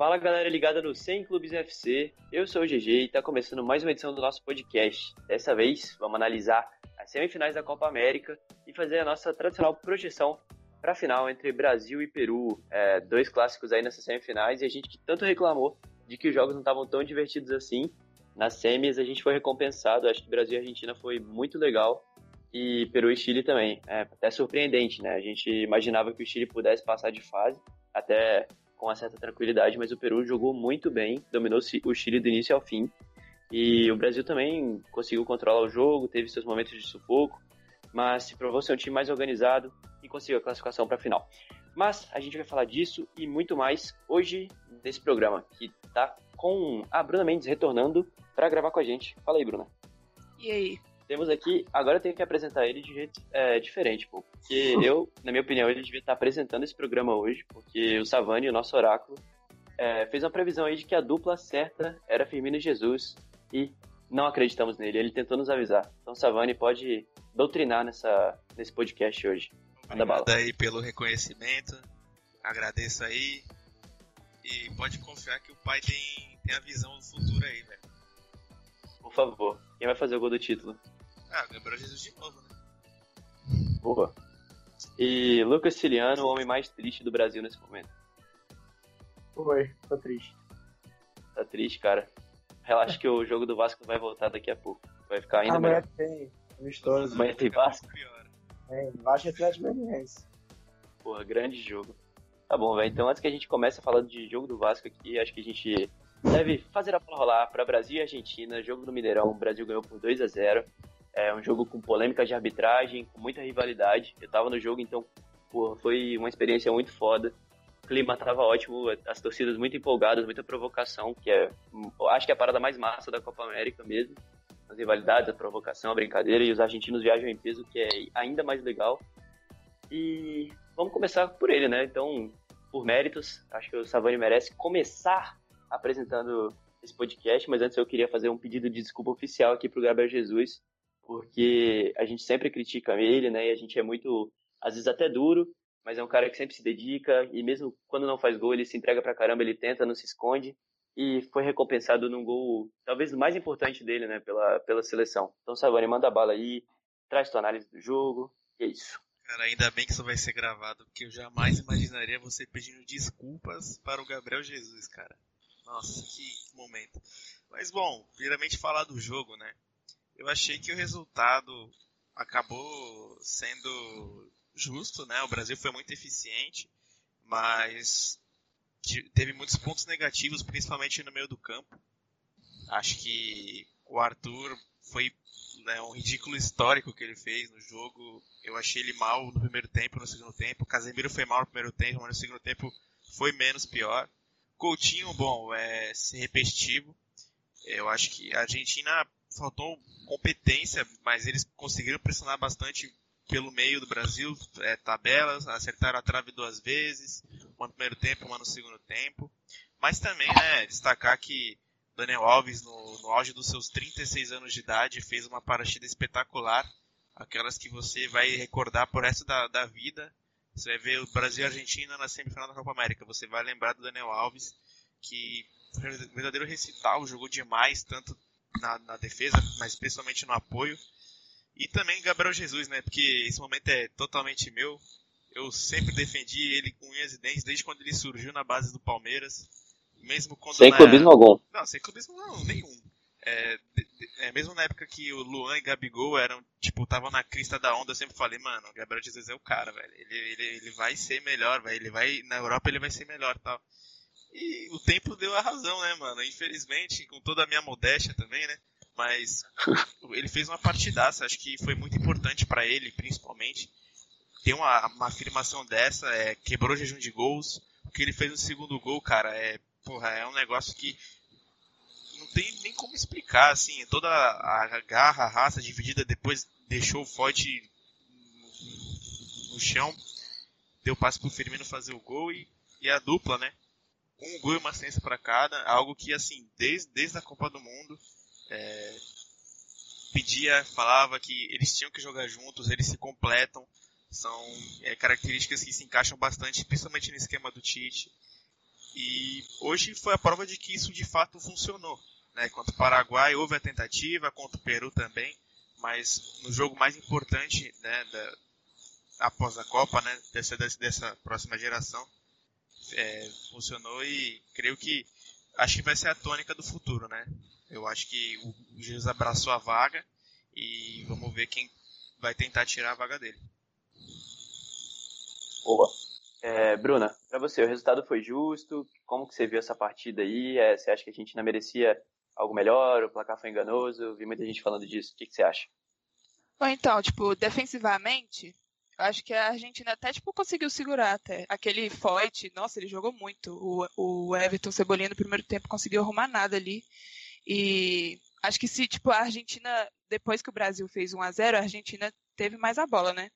Fala galera ligada no 100 Clubes FC, eu sou o GG e está começando mais uma edição do nosso podcast. Dessa vez vamos analisar as semifinais da Copa América e fazer a nossa tradicional projeção para a final entre Brasil e Peru. É, dois clássicos aí nessas semifinais e a gente que tanto reclamou de que os jogos não estavam tão divertidos assim. Nas semis a gente foi recompensado, acho que Brasil e Argentina foi muito legal e Peru e Chile também. É até surpreendente, né? A gente imaginava que o Chile pudesse passar de fase, até com uma certa tranquilidade, mas o Peru jogou muito bem, dominou o Chile do início ao fim. E o Brasil também conseguiu controlar o jogo, teve seus momentos de sufoco, mas se provou ser um time mais organizado e conseguiu a classificação para a final. Mas a gente vai falar disso e muito mais hoje nesse programa, que tá com a Bruna Mendes retornando para gravar com a gente. Fala aí, Bruna. E aí? Temos aqui, agora eu tenho que apresentar ele de jeito é, diferente, pô. Porque eu, na minha opinião, ele devia estar apresentando esse programa hoje, porque o Savani, o nosso oráculo, é, fez uma previsão aí de que a dupla certa era Firmino e Jesus e não acreditamos nele. Ele tentou nos avisar. Então, Savani pode doutrinar nessa, nesse podcast hoje. Manda bala. aí pelo reconhecimento. Agradeço aí. E pode confiar que o pai tem, tem a visão do futuro aí, velho. Por favor. Quem vai fazer o gol do título? Ah, Gabriel Jesus de novo, né? Boa. E Lucas Siliano, o homem mais triste do Brasil nesse momento. Oi, tô triste. Tá triste, cara. Relaxa que o jogo do Vasco vai voltar daqui a pouco. Vai ficar ainda Amanhã melhor. tem amistoso. Amanhã tem Vasco? É, Vasco e Atlético Goianiense. Porra, grande jogo. Tá bom, velho. Então, antes que a gente comece falando de jogo do Vasco aqui, acho que a gente deve fazer a bola rolar para Brasil e Argentina. Jogo no Mineirão, o Brasil ganhou por 2 a 0 É um jogo com polêmica de arbitragem, com muita rivalidade. Eu tava no jogo, então porra, foi uma experiência muito foda. O clima tava ótimo, as torcidas muito empolgadas, muita provocação, que é, acho que é a parada mais massa da Copa América mesmo. As rivalidades, a provocação, a brincadeira, e os argentinos viajam em peso, que é ainda mais legal. E vamos começar por ele, né? Então, por méritos, acho que o Savani merece começar apresentando esse podcast, mas antes eu queria fazer um pedido de desculpa oficial aqui pro Gabriel Jesus, porque a gente sempre critica ele, né? E a gente é muito, às vezes até duro, mas é um cara que sempre se dedica e mesmo quando não faz gol, ele se entrega pra caramba, ele tenta, não se esconde e foi recompensado num gol, talvez o mais importante dele, né, pela, pela seleção. Então, Savani, manda bala aí, traz tua análise do jogo, e é isso. Cara, ainda bem que isso vai ser gravado, porque eu jamais imaginaria você pedindo desculpas para o Gabriel Jesus, cara. Nossa, que momento. Mas bom, primeiramente falar do jogo, né? Eu achei que o resultado acabou sendo justo, né? O Brasil foi muito eficiente, mas teve muitos pontos negativos, principalmente no meio do campo. Acho que o Arthur foi né, um ridículo histórico que ele fez no jogo. Eu achei ele mal no primeiro tempo, no segundo tempo. Casemiro foi mal no primeiro tempo, mas no segundo tempo foi menos pior. Coutinho, bom, é repetitivo. Eu acho que a Argentina faltou competência, mas eles conseguiram pressionar bastante pelo meio do Brasil, é, tabelas, acertaram a trave duas vezes, uma no primeiro tempo, uma no segundo tempo. Mas também, né, destacar que Daniel Alves, no, no auge dos seus 36 anos de idade, fez uma partida espetacular, aquelas que você vai recordar por resto da, da vida, você vai ver o Brasil e a Argentina na semifinal da Copa América. Você vai lembrar do Daniel Alves, que um verdadeiro recital, jogou demais, tanto na, na, defesa, mas principalmente no apoio. E também Gabriel Jesus, né? Porque esse momento é totalmente meu. Eu sempre defendi ele com unhas e dentes, desde quando ele surgiu na base do Palmeiras. Mesmo quando sem na... clubismo algum. Não, sem clubismo não, nenhum. É, é, mesmo na época que o Luan e Gabigol eram, tipo, estavam na crista da onda, eu sempre falei, mano, o Gabriel Jesus é o cara, velho. Ele, ele, ele vai ser melhor, velho. Ele vai, na Europa ele vai ser melhor tal. E o tempo deu a razão, né, mano? Infelizmente, com toda a minha modéstia também, né? Mas ele fez uma partidaça, acho que foi muito importante para ele, principalmente. Ter uma, uma afirmação dessa, é, quebrou o jejum de gols. O que ele fez no segundo gol, cara, é, porra, é um negócio que não tem nem como explicar, assim, toda a garra, a raça dividida, depois deixou o Foyt no, no chão, deu passe pro Firmino fazer o gol e, e a dupla, né? Um gol e uma assistência para cada, algo que, assim, desde, desde a Copa do Mundo, é, pedia, falava que eles tinham que jogar juntos, eles se completam, são é, características que se encaixam bastante, principalmente no esquema do Tite. E hoje foi a prova de que isso de fato funcionou. Né? Contra o Paraguai houve a tentativa, contra o Peru também, mas no jogo mais importante né, da, após a Copa, né, dessa, dessa próxima geração, é, funcionou e creio que acho que vai ser a tônica do futuro, né? Eu acho que o Jesus abraçou a vaga e vamos ver quem vai tentar tirar a vaga dele. Boa. É, Bruna, para você, o resultado foi justo? Como que você viu essa partida aí? É, você acha que a gente não merecia algo melhor? O placar foi enganoso? Eu vi muita gente falando disso. O que, que você acha? Bom, então, tipo, defensivamente, acho que a Argentina até, tipo, conseguiu segurar até. Aquele Foyt, nossa, ele jogou muito. O, o Everton Cebolinha no primeiro tempo conseguiu arrumar nada ali. E acho que se, tipo, a Argentina, depois que o Brasil fez 1 a 0 a Argentina teve mais a bola, né?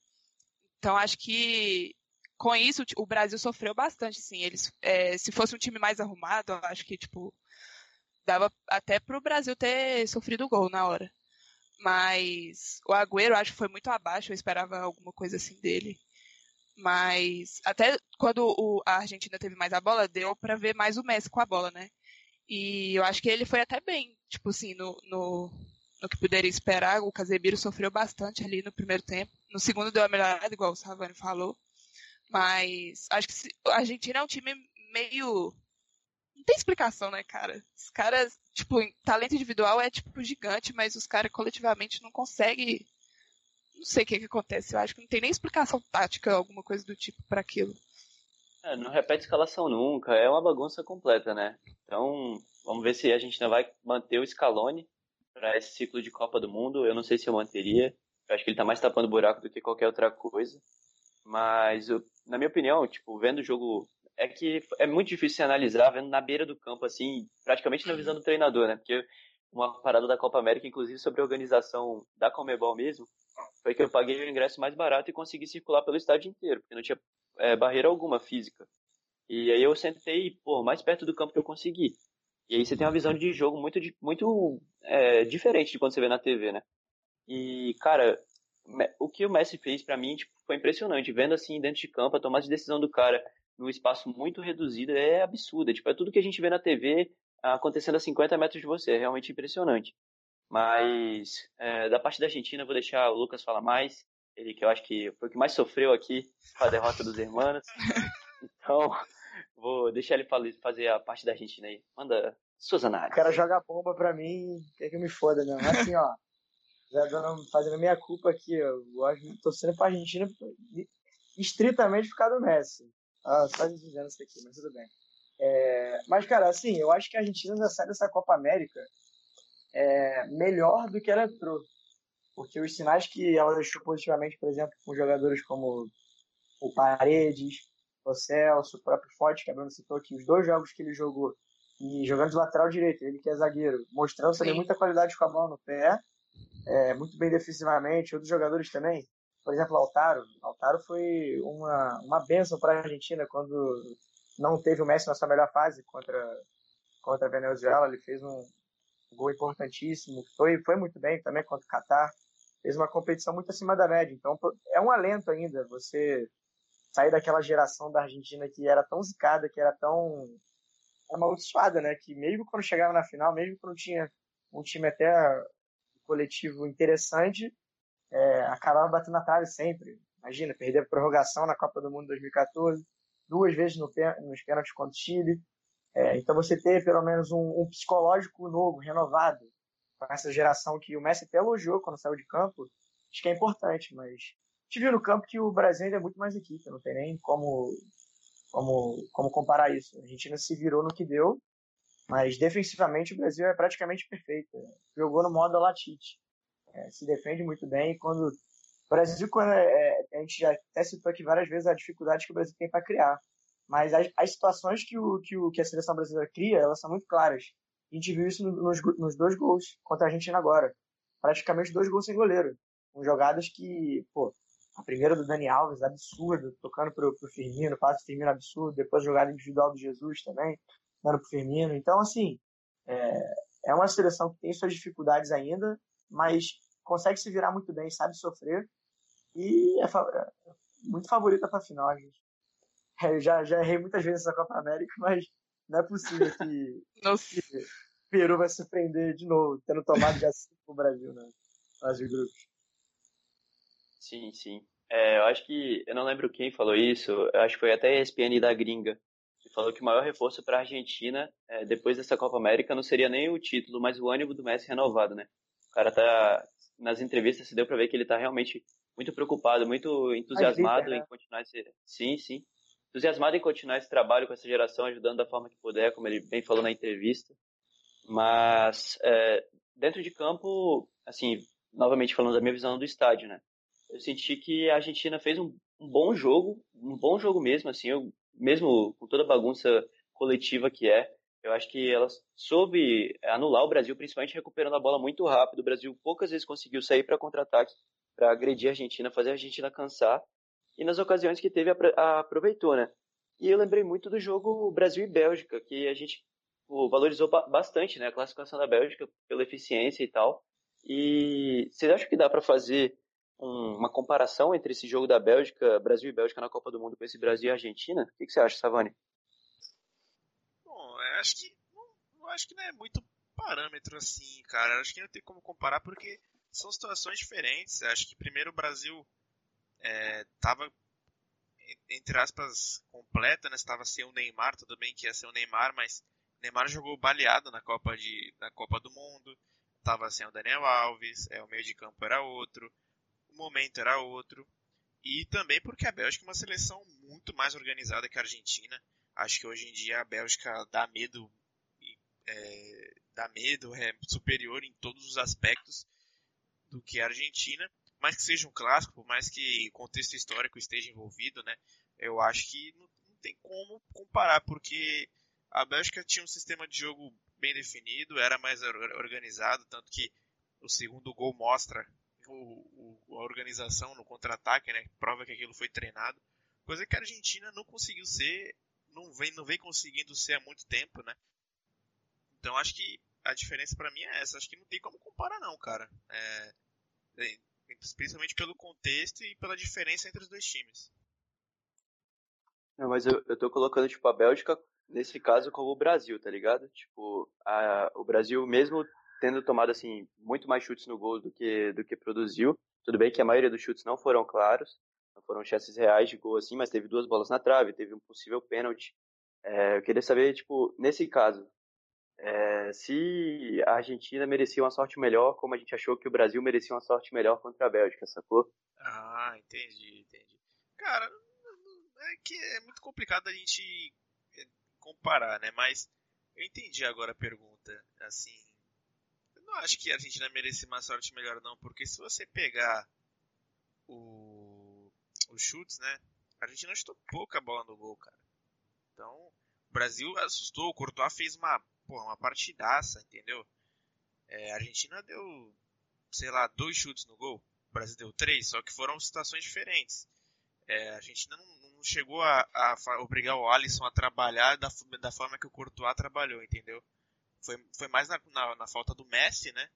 Então acho que com isso, o Brasil sofreu bastante, sim. Eles, é, se fosse um time mais arrumado, acho que, tipo, dava até pro Brasil ter sofrido gol na hora. Mas o Agüero, acho que foi muito abaixo, eu esperava alguma coisa assim dele. Mas até quando o, a Argentina teve mais a bola, deu para ver mais o Messi com a bola, né? E eu acho que ele foi até bem, tipo assim, no, no, no que poderia esperar. O Casemiro sofreu bastante ali no primeiro tempo. No segundo deu a melhorada, igual o Savani falou. Mas acho que a Argentina é um time meio. Tem explicação, né, cara? Os caras, tipo, talento individual é, tipo, gigante, mas os caras coletivamente não conseguem. Não sei o que, que acontece. Eu acho que não tem nem explicação tática, alguma coisa do tipo para aquilo. É, não repete escalação nunca, é uma bagunça completa, né? Então, vamos ver se a gente não vai manter o Scaloni para esse ciclo de Copa do Mundo. Eu não sei se eu manteria. Eu acho que ele tá mais tapando buraco do que qualquer outra coisa. Mas, eu, na minha opinião, tipo, vendo o jogo. É que é muito difícil se analisar vendo na beira do campo, assim, praticamente na visão do treinador, né? Porque uma parada da Copa América, inclusive sobre a organização da Comebol mesmo, foi que eu paguei o ingresso mais barato e consegui circular pelo estádio inteiro, porque não tinha é, barreira alguma física. E aí eu sentei, pô, mais perto do campo que eu consegui. E aí você tem uma visão de jogo muito, muito é, diferente de quando você vê na TV, né? E, cara, o que o Messi fez para mim tipo, foi impressionante. Vendo assim dentro de campo, a tomada de decisão do cara num espaço muito reduzido é absurda. Tipo, é tudo que a gente vê na TV acontecendo a 50 metros de você. É realmente impressionante. Mas é, da parte da Argentina, vou deixar o Lucas falar mais. Ele que eu acho que foi o que mais sofreu aqui com a derrota dos irmãos. Então, vou deixar ele fazer a parte da Argentina aí. Manda suas análises. O cara joga bomba pra mim, quer que eu me foda, não. Assim, ó já dando, fazendo a minha culpa aqui, eu gosto, torcendo pra Argentina estritamente por causa do Messi. Ah, só dizendo isso aqui, mas tudo bem. É, mas, cara, assim, eu acho que a Argentina já sai dessa Copa América é, melhor do que ela entrou. Porque os sinais que ela deixou positivamente, por exemplo, com jogadores como o Paredes, o Celso, o próprio Forte, que a Bruno citou aqui, os dois jogos que ele jogou, e jogando de lateral direito, ele que é zagueiro, mostrando também muita qualidade com a bola no pé, é, muito bem defensivamente. Outros jogadores também, por exemplo, Lautaro. Lautaro foi uma, uma benção para a Argentina quando não teve o Messi na sua melhor fase contra, contra a Venezuela. Ele fez um gol importantíssimo. Foi, foi muito bem também contra o Catar. Fez uma competição muito acima da média. Então é um alento ainda você sair daquela geração da Argentina que era tão zicada, que era tão amaldiçoada, né? Que mesmo quando chegava na final, mesmo quando tinha um time até coletivo interessante, é, acabava batendo na trave sempre. Imagina, perder a prorrogação na Copa do Mundo 2014, duas vezes no, nos pênaltis contra o Chile. É, então você ter pelo menos um, um, psicológico novo, renovado, com essa geração que o Messi até elogiou quando saiu de campo, acho que é importante, mas a gente viu no campo que o Brasil ainda é muito mais equipe, não tem nem como, como, como comparar isso. A Argentina se virou no que deu, mas defensivamente o Brasil é praticamente perfeito. Jogou no modo latite. É, se defende muito bem. E quando. O Brasil, quando é, é, a gente já até citou aqui várias vezes a dificuldade que o Brasil tem para criar. Mas as, as, situações que, o, que, o, que a seleção brasileira cria, elas são muito claras. A gente viu isso nos, nos dois gols contra a Argentina agora. Praticamente dois gols sem goleiro. Com jogadas que, pô, a primeira do Dani Alves, absurdo, tocando pro, pro Firmino, passe Firmino absurdo, depois jogada individual do Jesus também dando pro Firmino. Então, assim, é, é uma seleção que tem suas dificuldades ainda, mas consegue se virar muito bem, sabe sofrer e é, fa é muito favorita para a final, gente. É, eu já, já errei muitas vezes essa Copa América, mas Não é possível que, que Peru vai surpreender de novo, tendo tomado de 5 pro Brasil na fase de grupos. Sim, sim. É, eu acho que, eu não lembro quem falou isso, eu acho que foi até a ESPN da gringa, que falou que o maior reforço para a Argentina, é, depois dessa Copa América, não seria nem o título, mas o ânimo do Messi renovado, né? O cara tá, nas entrevistas se deu para ver que ele tá realmente muito preocupado, muito entusiasmado né? em continuar esse, sim, sim, entusiasmado em continuar esse trabalho com essa geração, ajudando da forma que puder, como ele bem falou na entrevista. Mas é, dentro de campo, assim, novamente falando da minha visão do estádio, né? Eu senti que a Argentina fez um, um bom jogo, um bom jogo mesmo, assim, eu, mesmo com toda a bagunça coletiva que é, eu acho que ela soube anular o Brasil, principalmente recuperando a bola muito rápido. O Brasil poucas vezes conseguiu sair para contra-ataque, para agredir a Argentina, fazer a Argentina cansar. E nas ocasiões que teve, aproveitou, né? E eu lembrei muito do jogo Brasil e Bélgica, que a gente pô, valorizou bastante, né? A classificação da Bélgica pela eficiência e tal. E vocês acham que dá para fazer um, uma comparação entre esse jogo da Bélgica, Brasil e Bélgica na Copa do Mundo com esse Brasil e Argentina? O que, que você acha, Savani? Acho que não, acho que não é muito parâmetro assim, cara. Acho que não tem como comparar porque são situações diferentes. Acho que primeiro o Brasil estava é, entre aspas completa, né? Estava sem o Neymar, tudo bem que ia ser o Neymar, mas o Neymar jogou baleado na Copa de na Copa do Mundo. Tava sem o Daniel Alves, é o meio de campo era outro, o momento era outro. E também porque a Bélgica é uma seleção muito mais organizada que a Argentina. Acho que hoje em dia a Bélgica dá medo, é, dá medo, é superior em todos os aspectos do que a Argentina. Mais que seja um clássico, por mais que contexto histórico esteja envolvido, né? Eu acho que não, não tem como comparar, porque a Bélgica tinha um sistema de jogo bem definido, era mais organizado, tanto que o segundo gol mostra o, o, a organização no contra-ataque, né? Prova que aquilo foi treinado. Coisa que a Argentina não conseguiu ser, não vem, não vem conseguindo ser há muito tempo, né? Então acho que a diferença para mim é essa. Acho que não tem como comparar não, cara. É, é, principalmente pelo contexto e pela diferença entre os dois times. Não, mas eu, eu tô colocando, tipo, a Bélgica, nesse caso, como o Brasil, tá ligado? Tipo, a, o Brasil, mesmo tendo tomado assim muito mais chutes no gol do que do que produziu. Tudo bem que a maioria dos chutes não foram claros, foram chances reais de gol assim, mas teve duas bolas na trave, teve um possível pênalti. É, eu queria saber, tipo, nesse caso, é, se a Argentina merecia uma sorte melhor, como a gente achou que o Brasil merecia uma sorte melhor contra a Bélgica, sacou? Ah, entendi, entendi. Cara, é que é muito complicado a gente é, comparar, né? Mas eu entendi agora a pergunta. Assim, não acho que a Argentina merecia uma sorte melhor, não, porque se você pegar o, os chutes, né? A Argentina chutou pouca bola no gol, cara. Então, o Brasil assustou, o Courtois fez uma, porra, uma partidaça, entendeu? É, a Argentina deu, sei lá, dois chutes no gol. O Brasil deu três, só que foram situações diferentes. É, a Argentina não, não chegou a, a, obrigar o Alisson a trabalhar da, da forma que o Courtois trabalhou, entendeu? Foi, foi mais na, na, na, falta do Messi, né?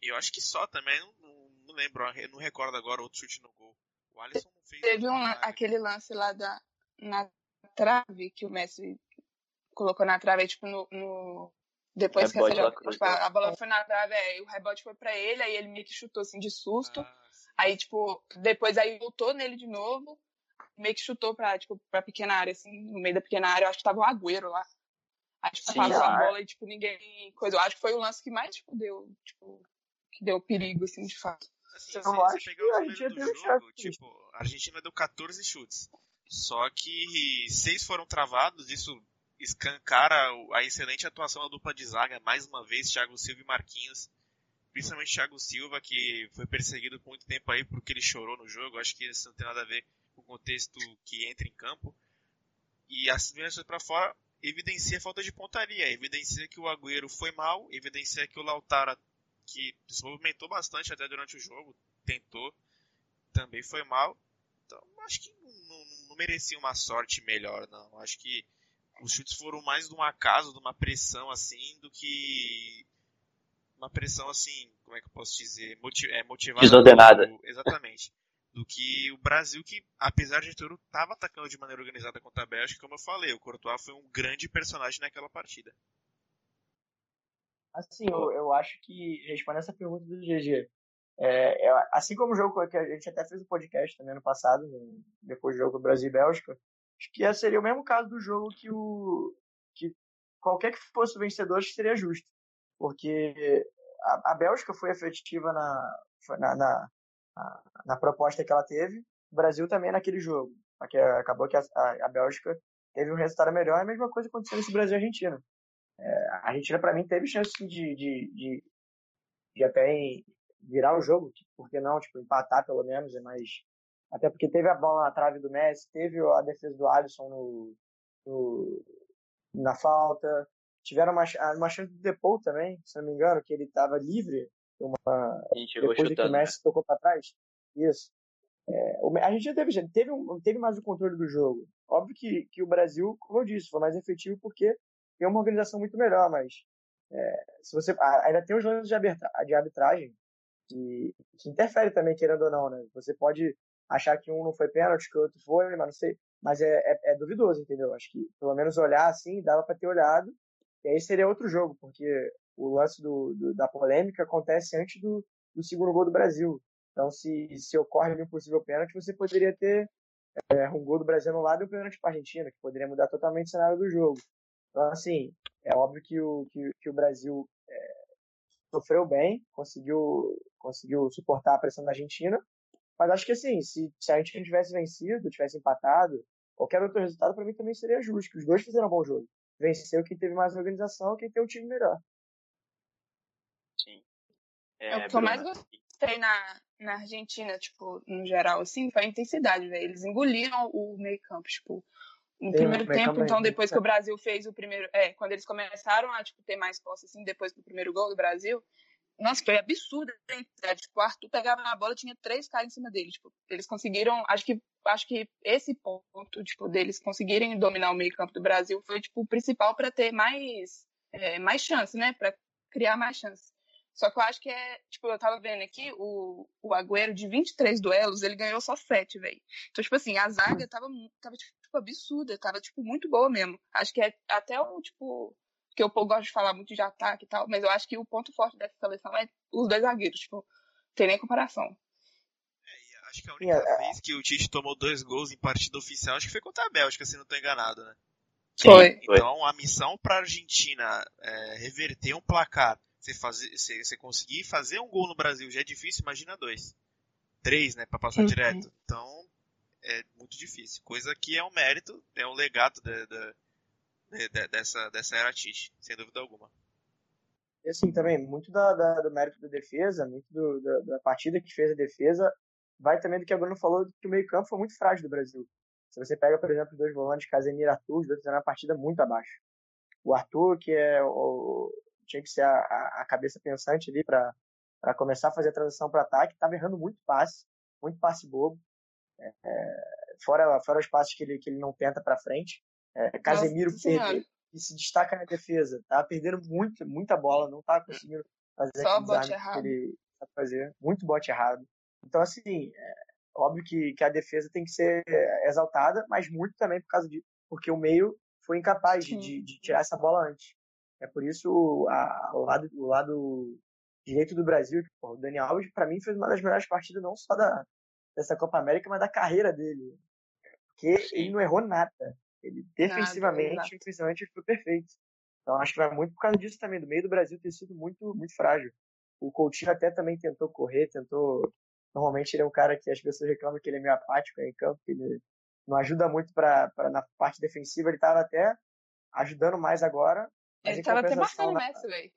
E eu acho que só também, não, não, não lembro, não recordo agora outro chute no gol. O Alisson. Teve um, aquele lance lá da, na trave que o Messi colocou na trave, tipo, no. no depois que essa, tipo, a, a bola foi na trave, aí o rebote foi pra ele, aí ele meio que chutou assim de susto. Ah, aí, tipo, depois aí voltou nele de novo, meio que chutou pra, tipo, pra pequena área, assim, no meio da pequena área, eu acho que tava o Agüero lá. Acho que passou a bola e, tipo, ninguém. Coisa. Eu acho que foi o lance que mais, tipo, deu, tipo, que deu perigo, assim, de fato. Assim, você pegar do jogo, tipo, a Argentina deu 14 chutes. Só que seis foram travados, isso escancara a excelente atuação da dupla de zaga, mais uma vez, Thiago Silva e Marquinhos. Principalmente Thiago Silva, que foi perseguido por muito tempo aí porque ele chorou no jogo. Acho que isso não tem nada a ver com o contexto que entra em campo. E as vendas para fora evidencia a falta de pontaria, evidencia que o Agüero foi mal, evidencia que o Lautaro, que se movimentou bastante até durante o jogo, tentou, também foi mal. Então, acho que não, não, não merecia uma sorte melhor, não. Acho que os chutes foram mais de um acaso, de uma pressão assim, do que uma pressão assim, como é que eu posso dizer, Motiv é, motivada. Desordenada. exatamente. do que o Brasil, que apesar de tudo, estava atacando de maneira organizada contra a Bélgica, como eu falei, o Courtois foi um grande personagem naquela partida. Assim, eu, eu acho que, respondendo essa pergunta do GG, é, é, assim como o jogo que a gente até fez o um podcast também no passado, depois do jogo Brasil e Bélgica, acho que seria o mesmo caso do jogo que o que qualquer que fosse o vencedor seria justo, porque a, a Bélgica foi efetiva na, na, na, na, proposta que ela teve, o Brasil também naquele jogo, acabou que a, a, a Bélgica teve um resultado melhor, é a mesma coisa aconteceu nesse Brasil e Argentina. É, a Argentina, para mim, teve chance de, de, de, de até virar o jogo, por que não, tipo, empatar pelo menos, é mais... Até porque teve a bola na trave do Messi, teve a defesa do Alisson no, no na falta, tiveram uma, uma chance do Depou também, se não me engano, que ele estava livre, uma, depois chutando, que o Messi né? tocou para trás. Isso. É, a gente já teve, teve, um, teve mais o controle do jogo. Óbvio que, que o Brasil, como eu disse, foi mais efetivo porque tem uma organização muito melhor, mas é, se você ainda tem os lances de arbitragem que, que interfere também, querendo ou não, né? Você pode achar que um não foi pênalti, que o outro foi, mas não sei. Mas é, é, é duvidoso, entendeu? Acho que pelo menos olhar assim, dava para ter olhado. E aí seria outro jogo, porque o lance do, do, da polêmica acontece antes do, do segundo gol do Brasil. Então, se, se ocorre um possível pênalti, você poderia ter é, um gol do Brasil no lado e um pênalti para a Argentina, que poderia mudar totalmente o cenário do jogo. Então, assim, é óbvio que o, que, que o Brasil é, sofreu bem, conseguiu, conseguiu suportar a pressão da Argentina, mas acho que assim, se, se a Argentina tivesse vencido, tivesse empatado, qualquer outro resultado para mim também seria justo, que os dois fizeram um bom jogo. Venceu quem teve mais organização, quem tem um time melhor. Sim. É, é o que eu mais gostei na, na Argentina, tipo, no geral, assim, foi a intensidade, velho. Eles engoliram o meio campo, tipo, no primeiro tempo, então depois que o Brasil fez o primeiro, é, quando eles começaram a tipo ter mais posse assim, depois do primeiro gol do Brasil, nossa, foi absurdo, tipo, o Arthur pegava na bola, tinha três caras em cima dele, tipo, eles conseguiram, acho que acho que esse ponto, tipo, deles conseguirem dominar o meio-campo do Brasil foi tipo o principal para ter mais é, mais chance, né, para criar mais chance. Só que eu acho que é, tipo, eu tava vendo aqui, o, o Agüero de 23 duelos, ele ganhou só 7, velho. Então, tipo assim, a zaga tava, tava tipo, absurda, tava, tipo, muito boa mesmo. Acho que é até o, tipo, que eu gosto de falar muito de ataque e tal, mas eu acho que o ponto forte dessa seleção é os dois zagueiros, tipo, tem nem comparação. É, acho que a única yeah. vez que o Tite tomou dois gols em partida oficial, acho que foi contra a Bélgica, se não tô enganado, né? Foi. Então, a missão para a Argentina é, reverter um placar você, fazer, você, você conseguir fazer um gol no Brasil já é difícil, imagina dois. Três, né, para passar uhum. direto. Então, é muito difícil. Coisa que é um mérito, é um legado de, de, de, dessa, dessa era Tite, sem dúvida alguma. E assim, também, muito da, da, do mérito da defesa, muito do, da, da, partida que fez a defesa, vai também do que a Bruno falou, que o meio campo foi muito frágil do Brasil. Se você pega, por exemplo, dois volantes, Casemiro e Arthur, os dois fizeram uma partida muito abaixo. O Arthur, que é o, tinha que ser a, a cabeça pensante ali para começar a fazer a transição para ataque. Estava errando muito passe, muito passe bobo. É, é, fora, fora os passes que ele, que ele não tenta para frente. É, Casemiro que se destaca na defesa. Tá perdendo muito, muita bola, não tá conseguindo fazer Só bote errado. que ele sabe fazer. Muito bote errado. Então, assim, é, óbvio que, que a defesa tem que ser exaltada, mas muito também por causa de. Porque o meio foi incapaz de, de, tirar essa bola antes. É por isso a, o, lado, o lado direito do Brasil, pô, o Dani Alves, para mim, fez uma das melhores partidas, não só da, dessa Copa América, mas da carreira dele. Porque Sim. ele não errou nada. Ele defensivamente, nada, defensivamente foi perfeito. Então acho que vai muito por causa disso também, do meio do Brasil ter sido muito, muito frágil. O Coutinho até também tentou correr, tentou. Normalmente ele é um cara que as pessoas reclamam que ele é meio apático em campo, que ele não ajuda muito para na parte defensiva. Ele estava até ajudando mais agora, ele tava até marcando o Messi, velho.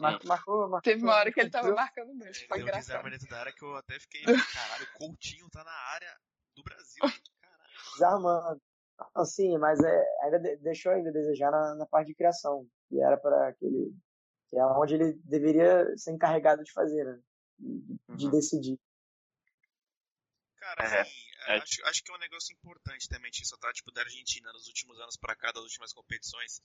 Marcou, marcou, Teve uma hora que ele tava marcando o Messi. Foi engraçado. dentro da área que eu até fiquei, caralho, o Coutinho tá na área do Brasil. Caralho. Desarmando. Assim, mas é, ainda deixou ainda desejar na, na parte de criação, que era para aquele que é onde ele deveria ser encarregado de fazer, né? De, de uhum. decidir. Cara, assim, é, é. Acho, acho que é um negócio importante também, isso, tá? Tipo, da Argentina nos últimos anos para cá, das últimas competições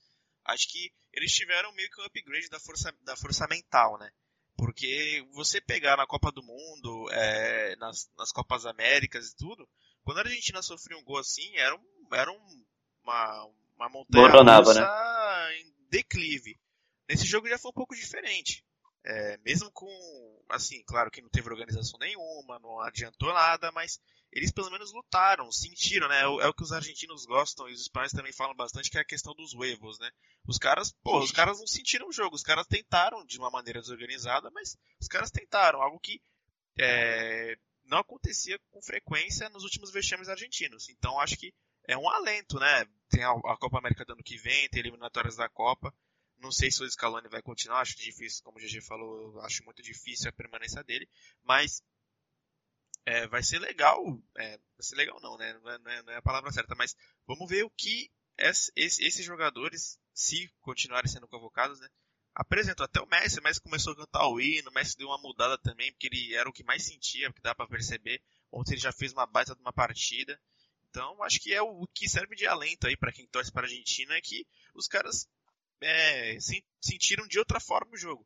acho que eles tiveram meio que um upgrade da força, da força mental, né? Porque você pegar na Copa do Mundo, é, nas, nas Copas Américas e tudo, quando a Argentina sofria um gol assim, era, um, era um, uma, uma montanha Boronava, né? em declive. Nesse jogo já foi um pouco diferente. É, mesmo com, assim, claro que não teve organização nenhuma, não adiantou nada, mas eles pelo menos lutaram, sentiram, né? É o, é o que os argentinos gostam e os espanhóis também falam bastante, que é a questão dos huevos, né? Os caras, pô, os caras não sentiram o jogo, os caras tentaram de uma maneira desorganizada, mas os caras tentaram, algo que é, não acontecia com frequência nos últimos vexames argentinos. Então acho que é um alento, né? Tem a, a Copa América do ano que vem, tem eliminatórias da Copa. Não sei se o Scaloni vai continuar, acho difícil, como o GG falou, acho muito difícil a permanência dele, mas é, vai ser legal, é, vai ser legal não, né? Não é, não é, não é a palavra certa, mas vamos ver o que esse, esses jogadores, se continuarem sendo convocados, né? Apresentou até o Messi, Messi começou a cantar o hino, o Messi deu uma mudada também, porque ele era o que mais sentia, porque dá para perceber. Ontem ele já fez uma baita de uma partida. Então, acho que é o, o que serve de alento aí para quem torce para a Argentina é que os caras é, sentiram de outra forma o jogo.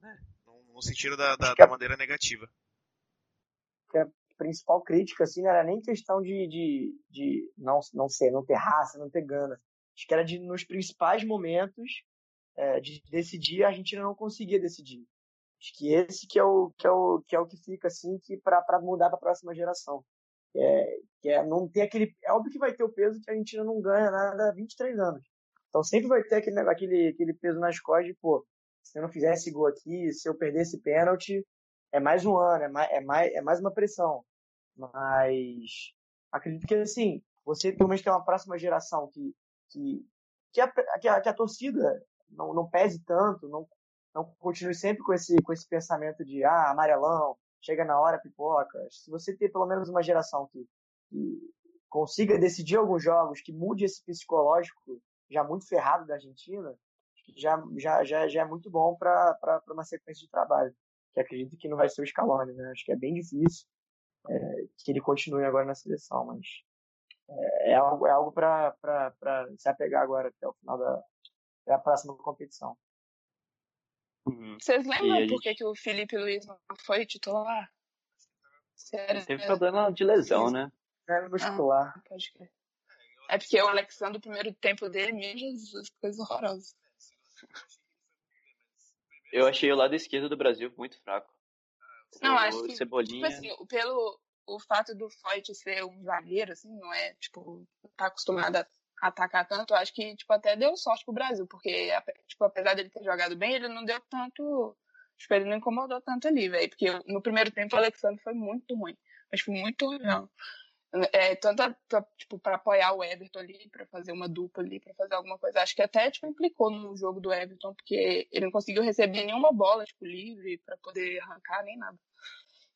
Né? Não, não sentiram da, da, da maneira negativa que a principal crítica, assim, não era nem questão de, de, de não, não ser, não ter raça, não ter gana. Acho que era de, nos principais momentos é, de decidir, a Argentina não conseguia decidir. Acho que esse que é o que, é o, que, é o que fica, assim, que para mudar para a próxima geração. É, que é não ter aquele... É óbvio que vai ter o peso que a Argentina não ganha nada há 23 anos. Então sempre vai ter aquele, aquele, aquele peso nas costas de, pô, se eu não fizesse gol aqui, se eu perdesse pênalti, é mais um ano, é mais, é mais, é mais uma pressão. Mas acredito que, assim, você pelo menos tem uma próxima geração que, que, que, a, que, a, que a torcida não, não pese tanto, não, não continue sempre com esse, com esse pensamento de, ah, amarelão, chega na hora, pipoca. Se você ter pelo menos uma geração que, que consiga decidir alguns jogos, que mude esse psicológico já muito ferrado da Argentina, já, já, já, já é muito bom para uma sequência de trabalho que acredito que não vai ser o Scaloni, né? Acho que é bem difícil é, que ele continue agora na seleção, mas é, é algo, é algo para se apegar agora até o final da, da próxima competição. Uhum. Vocês lembram por que, que o Felipe Luiz não foi titular? Sério? Teve problema de lesão, né? É muscular. Ah, pode crer. É porque o Alexandre, o primeiro tempo dele, meu Jesus, coisa horrorosa. Eu achei o lado esquerdo do Brasil muito fraco. Não, o acho que Cebolinha... tipo assim, pelo o fato do Foyt ser um zagueiro, assim, não é, tipo, tá acostumado a atacar tanto, acho que, tipo, até deu sorte pro Brasil, porque, tipo, apesar dele ter jogado bem, ele não deu tanto, tipo, ele não incomodou tanto ali, velho, porque no primeiro tempo o Alexandre foi muito ruim, mas foi muito ruim, não. É, tanto pra, tipo, para apoiar o Everton ali, para fazer uma dupla ali, para fazer alguma coisa. Acho que até tipo, implicou no jogo do Everton, porque ele não conseguiu receber nenhuma bola tipo, livre para poder arrancar, nem nada.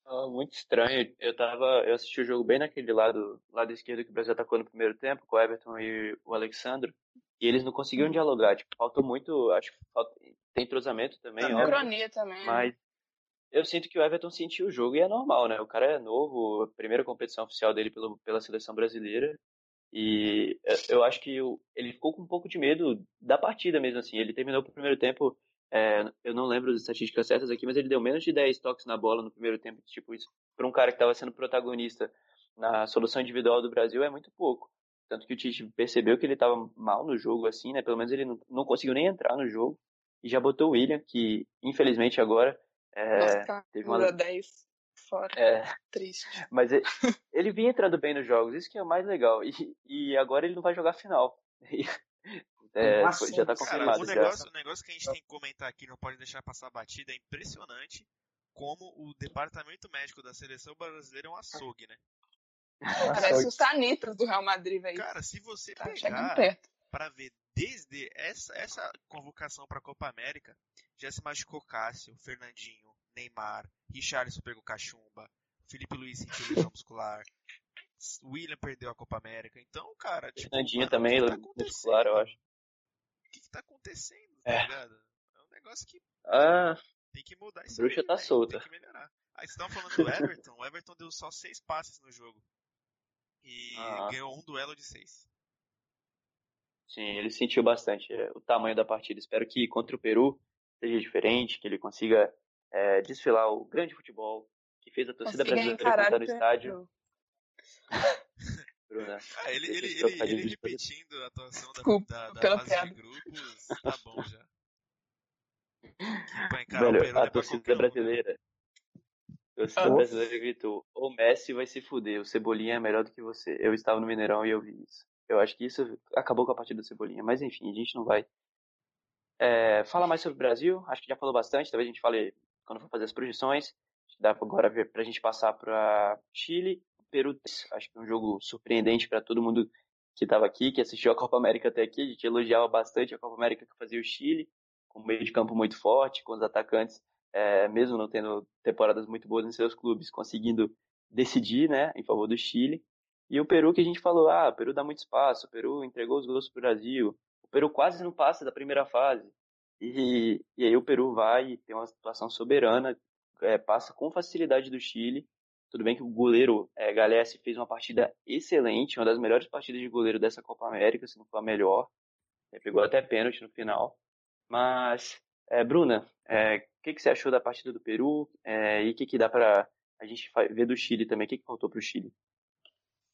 Ah, muito estranho. Eu tava. Eu assisti o jogo bem naquele lado, lado esquerdo que o Brasil atacou no primeiro tempo, com o Everton e o Alexandre. E eles não conseguiram uhum. dialogar. Tipo, faltou muito. Acho que falta, tem entrosamento também, ó. Sincronia também. Né? Mas eu sinto que o Everton sentiu o jogo e é normal, né? O cara é novo, primeira competição oficial dele pelo, pela seleção brasileira. E eu acho que ele ficou com um pouco de medo da partida mesmo, assim. Ele terminou o primeiro tempo, é, eu não lembro as estatísticas certas aqui, mas ele deu menos de 10 toques na bola no primeiro tempo. Tipo, isso para um cara que estava sendo protagonista na solução individual do Brasil é muito pouco. Tanto que o Tite percebeu que ele estava mal no jogo, assim, né? Pelo menos ele não, não conseguiu nem entrar no jogo. E já botou o William, que infelizmente agora é, Nossa, teve uma 10 fora. É, Triste. Mas ele, ele vinha entrando bem nos jogos, isso que é o mais legal. E, e agora ele não vai jogar final. É, já tá confirmado. Cara, o, negócio, o negócio que a gente tem que comentar aqui, não pode deixar passar batida, é impressionante como o departamento médico da seleção brasileira é um açougue, né? Parece o Sanitas do Real Madrid, velho. Cara, se você tá pegar para ver desde essa, essa convocação para a Copa América, já se machucou Cássio, Fernandinho, Neymar, Richarlison pegou cachumba, Felipe Luiz sentiu lesão muscular, William perdeu a Copa América. Então, cara, tipo, Fernandinho mano, também, tá muscular, eu acho. O que, que tá acontecendo, tá é. ligado? É um negócio que ah, tem que mudar isso. Bruxa aí, tá solta. Tem que melhorar. Aí vocês estão falando do Everton, o Everton deu só seis passes no jogo. E ah. ganhou um duelo de seis. Sim, ele sentiu bastante é, o tamanho da partida. Espero que contra o Peru seja diferente, que ele consiga é, desfilar o grande futebol que fez a torcida brasileira cantar no estádio. Bruna. Ah, ele, ele, ele, ele repetindo a atuação da, da, da fase piada. de grupos, tá bom já. Velho, a torcida brasileira. A torcida oh. brasileira gritou: O Messi vai se fuder, o Cebolinha é melhor do que você. Eu estava no Mineirão e eu vi isso. Eu acho que isso acabou com a partida do Cebolinha. Mas enfim, a gente não vai é, falar mais sobre o Brasil. Acho que já falou bastante. Talvez a gente fale quando for fazer as projeções. Dá agora para a gente passar para Chile, Peru. Acho que é um jogo surpreendente para todo mundo que estava aqui, que assistiu a Copa América até aqui. A gente elogiava bastante a Copa América que fazia o Chile, com um meio de campo muito forte, com os atacantes, é, mesmo não tendo temporadas muito boas em seus clubes, conseguindo decidir né, em favor do Chile. E o Peru que a gente falou, ah, o Peru dá muito espaço, o Peru entregou os gols para o Brasil, o Peru quase não passa da primeira fase. E, e aí o Peru vai e tem uma situação soberana, é, passa com facilidade do Chile. Tudo bem que o goleiro é, Galesse fez uma partida excelente, uma das melhores partidas de goleiro dessa Copa América, se não for a melhor. É, pegou até pênalti no final. Mas, é, Bruna, o é, que, que você achou da partida do Peru? É, e o que, que dá para a gente ver do Chile também? O que, que faltou para o Chile?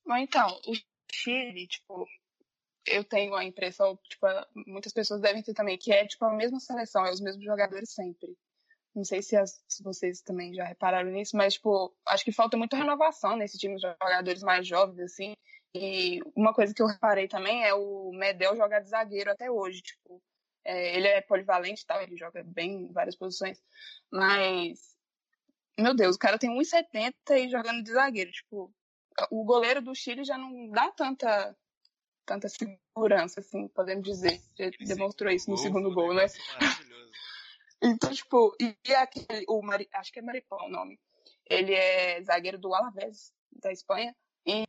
Bom, então, o Chile, tipo, eu tenho a impressão, tipo, muitas pessoas devem ter também, que é, tipo, a mesma seleção, é os mesmos jogadores sempre. Não sei se, as, se vocês também já repararam nisso, mas, tipo, acho que falta muita renovação nesse time de jogadores mais jovens, assim. E uma coisa que eu reparei também é o Medel jogar de zagueiro até hoje, tipo, é, ele é polivalente, tal, ele joga bem em várias posições, mas meu Deus, o cara tem 1,70 e jogando de zagueiro, tipo, o goleiro do Chile já não dá tanta tanta segurança, assim, podemos dizer. Ele demonstrou isso no gol, segundo gol, né? então, tipo, e aquele, o Mari, acho que é Maripão o nome. Ele é zagueiro do Alavés, da Espanha. E,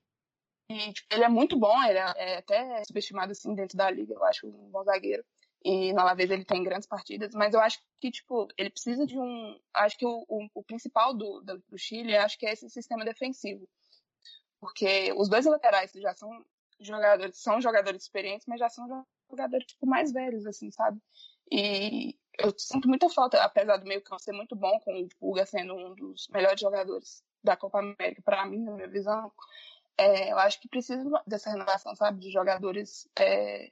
e tipo, ele é muito bom, ele é, é, até subestimado assim dentro da liga, eu acho um bom zagueiro. E no Alavés ele tem grandes partidas, mas eu acho que, tipo, ele precisa de um. Acho que o, o, o principal do, do, do Chile, acho que é esse sistema defensivo porque os dois laterais já são jogadores, são jogadores experientes, mas já são jogadores tipo, mais velhos, assim, sabe? E eu sinto muita falta, apesar do meio campo ser muito bom, com o Pulga sendo um dos melhores jogadores da Copa América, para mim, na minha visão, é, eu acho que precisa dessa renovação, sabe? De jogadores. É,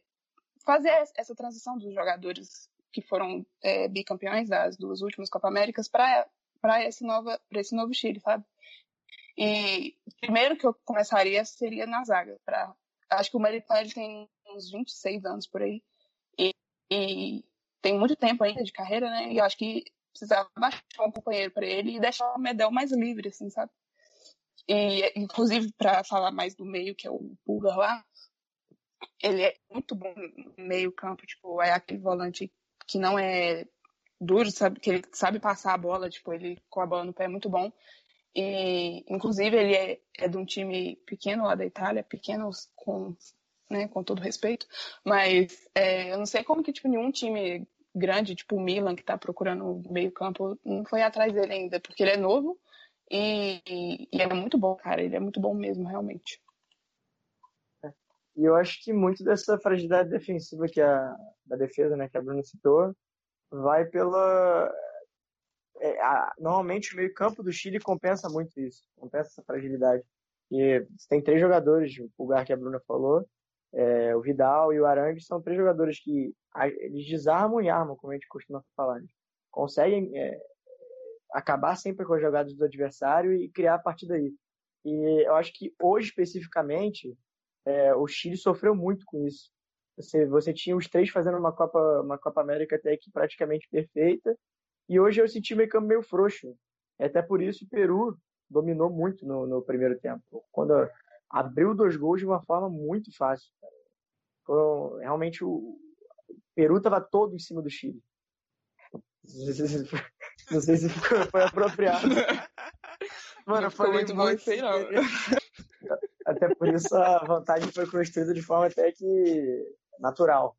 fazer essa transição dos jogadores que foram é, bicampeões das duas últimas Copa Américas para esse, nova, esse novo Chile, sabe? E primeiro que eu começaria seria na zaga. Pra, acho que o Maripã tem uns 26 anos por aí. E, e, tem muito tempo ainda de carreira, né? E acho que precisava baixar um companheiro para ele e deixar o Medel mais livre, assim, sabe? E, inclusive, para falar mais do meio, que é o Pulga lá, ele é muito bom no meio campo, tipo, é aquele volante que não é duro, sabe? Que ele sabe passar a bola, tipo, ele com a bola no pé é muito bom. E, inclusive, ele é, é de um time pequeno lá da Itália, pequeno com, né, com todo respeito, mas é, eu não sei como que tipo, nenhum time grande, tipo o Milan, que está procurando meio campo, não foi atrás dele ainda, porque ele é novo e, e, e é muito bom, cara, ele é muito bom mesmo, realmente. E eu acho que muito dessa fragilidade defensiva que a da defesa, né, que a Bruna citou, vai pela é, a, normalmente o meio-campo do Chile compensa muito isso, compensa essa fragilidade. E tem três jogadores, o Pulgar que a Bruna falou, é, o Vidal e o Arangue são três jogadores que a, eles desarmam e armam, como a gente costuma falar. Né? Conseguem é, acabar sempre com as jogadas do adversário e criar a partir daí. E eu acho que hoje, especificamente, é, o Chile sofreu muito com isso. Você, você tinha os três fazendo uma Copa, uma Copa América até que praticamente perfeita, e hoje eu senti meio campo meio frouxo. Até por isso o Peru dominou muito no, no primeiro tempo. Quando abriu dois gols de uma forma muito fácil. Foi, realmente o, Peru estava todo em cima do Chile. Não sei se foi apropriado. Mano, foi muito bom isso aí, não. Até por isso a vantagem foi construída de forma até que natural.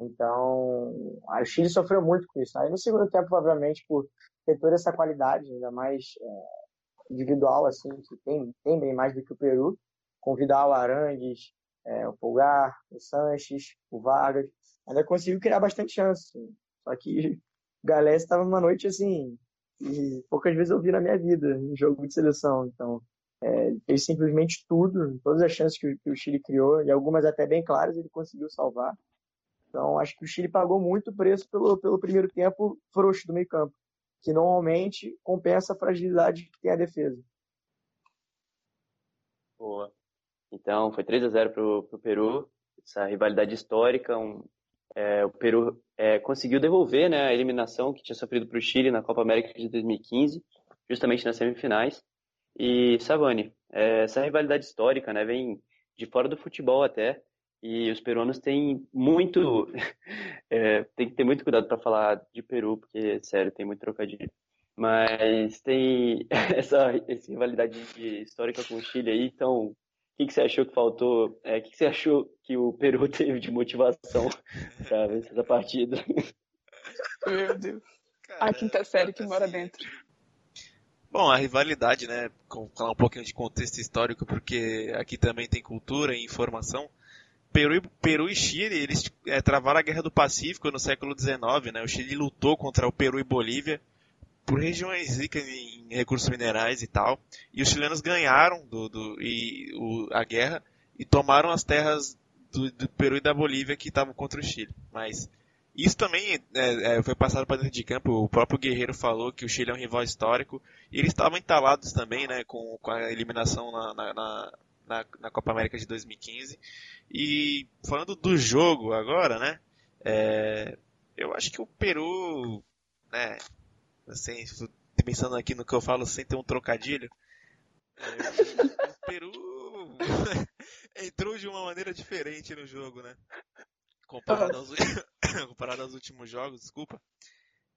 Então, o Chile sofreu muito com isso. Aí no segundo tempo, obviamente, por ter toda essa qualidade, ainda mais é, individual, assim, que tem, tem bem mais do que o Peru, com Vidal, Arangues, é, o Pulgar, o Sanches, o Vargas, ainda conseguiu criar bastante chance. Só que o Galés estava numa noite, assim, poucas vezes eu vi na minha vida em jogo de seleção. Então, é, fez simplesmente tudo, todas as chances que, que o Chile criou, e algumas até bem claras, ele conseguiu salvar. Então, acho que o Chile pagou muito preço pelo, pelo primeiro tempo frouxo do meio-campo, que normalmente compensa a fragilidade que tem a defesa. Boa. Então, foi 3 a 0 para o Peru, essa rivalidade histórica. Um, é, o Peru é, conseguiu devolver né, a eliminação que tinha sofrido para o Chile na Copa América de 2015, justamente nas semifinais. E, Savani, é, essa rivalidade histórica né, vem de fora do futebol até, e os peruanos têm muito. é, tem que ter muito cuidado para falar de Peru, porque, sério, tem muito trocadilho. Mas tem essa, essa rivalidade histórica com o Chile aí, então o que, que você achou que faltou? É, o que, que você achou que o Peru teve de motivação para vencer essa partida? Meu Deus. a quinta série que mora dentro. Bom, a rivalidade, né, com um pouquinho de contexto histórico, porque aqui também tem cultura e informação. Peru, Peru e Chile, eles é, travaram a Guerra do Pacífico no século XIX, né? O Chile lutou contra o Peru e Bolívia por regiões ricas em recursos minerais e tal. E os chilenos ganharam do, do e, o, a guerra e tomaram as terras do, do, Peru e da Bolívia que estavam contra o Chile. Mas isso também é, é, foi passado para dentro de campo. O próprio Guerreiro falou que o Chile é um rival histórico. E eles estavam entalados também né, com, com a eliminação na, na, na, na Copa América de 2015. E falando do jogo agora, né? É, eu acho que o Peru, né? Assim, pensando aqui no que eu falo sem ter um trocadilho, é, o Peru entrou de uma maneira diferente no jogo, né? Comparado aos, comparado aos últimos jogos, desculpa.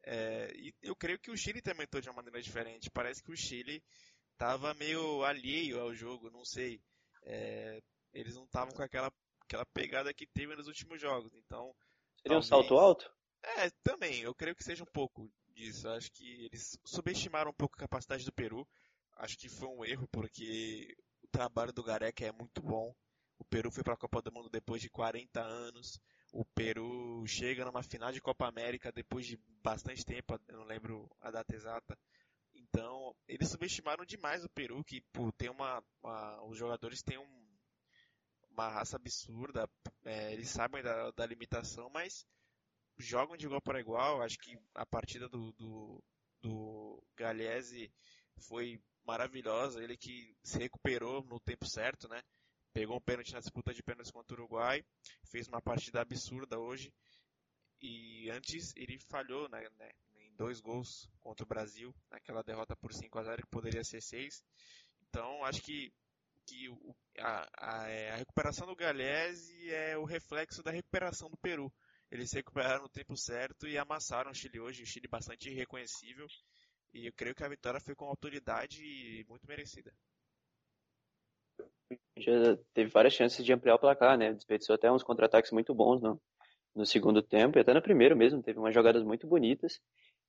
É, e eu creio que o Chile também entrou de uma maneira diferente. Parece que o Chile estava meio alheio ao jogo, não sei. É, eles não estavam com aquela, aquela pegada que teve nos últimos jogos. Então. Seria talvez... um salto alto? É, também. Eu creio que seja um pouco disso. Acho que eles subestimaram um pouco a capacidade do Peru. Acho que foi um erro, porque o trabalho do Gareca é muito bom. O Peru foi para a Copa do Mundo depois de 40 anos. O Peru chega numa final de Copa América depois de bastante tempo, eu não lembro a data exata. Então, eles subestimaram demais o Peru, que pô, tem uma, uma, os jogadores têm um, uma raça absurda, é, eles sabem da, da limitação, mas jogam de igual para igual. Acho que a partida do, do, do foi maravilhosa. Ele que se recuperou no tempo certo, né? Pegou um pênalti na disputa de pênaltis contra o Uruguai, fez uma partida absurda hoje. E antes ele falhou né, né, dois gols contra o Brasil, naquela derrota por 5 a 0 que poderia ser 6. Então acho que, que a, a, a recuperação do Galhese é o reflexo da recuperação do Peru. Eles se recuperaram no tempo certo e amassaram o Chile hoje, o Chile bastante irreconhecível. E eu creio que a vitória foi com autoridade e muito merecida. Já teve várias chances de ampliar o placar, né? Desperdiçou até uns contra-ataques muito bons no, no segundo tempo, e até no primeiro mesmo, teve umas jogadas muito bonitas.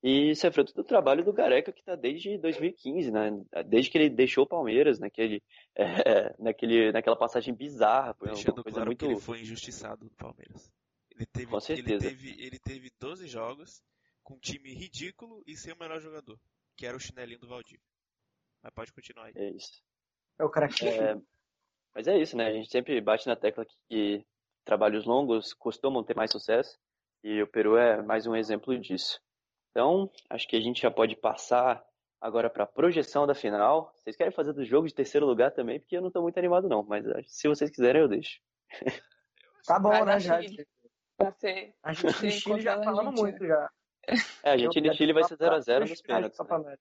E isso é fruto do trabalho do Gareca, que está desde 2015, né? Desde que ele deixou o Palmeiras, naquele, é, naquele, naquela passagem bizarra. Foi Deixando uma coisa claro muito... que ele foi injustiçado do Palmeiras. Ele teve, Com certeza. Ele teve, ele teve 12 jogos com um time ridículo e sem o melhor jogador, que era o chinelinho do Valdir. Mas pode continuar aí. É isso. É o craque. É, mas é isso, né? A gente sempre bate na tecla que trabalhos longos costumam ter mais sucesso e o Peru é mais um exemplo disso. Então, acho que a gente já pode passar agora para a projeção da final. Vocês querem fazer do jogo de terceiro lugar também? Porque eu não estou muito animado não, mas se vocês quiserem eu deixo. Tá bom, né, já. Pra ser. A gente no Chile já falando muito já. É, a gente no Chile vai ser 0x0 nos pênaltis. Né? Vai.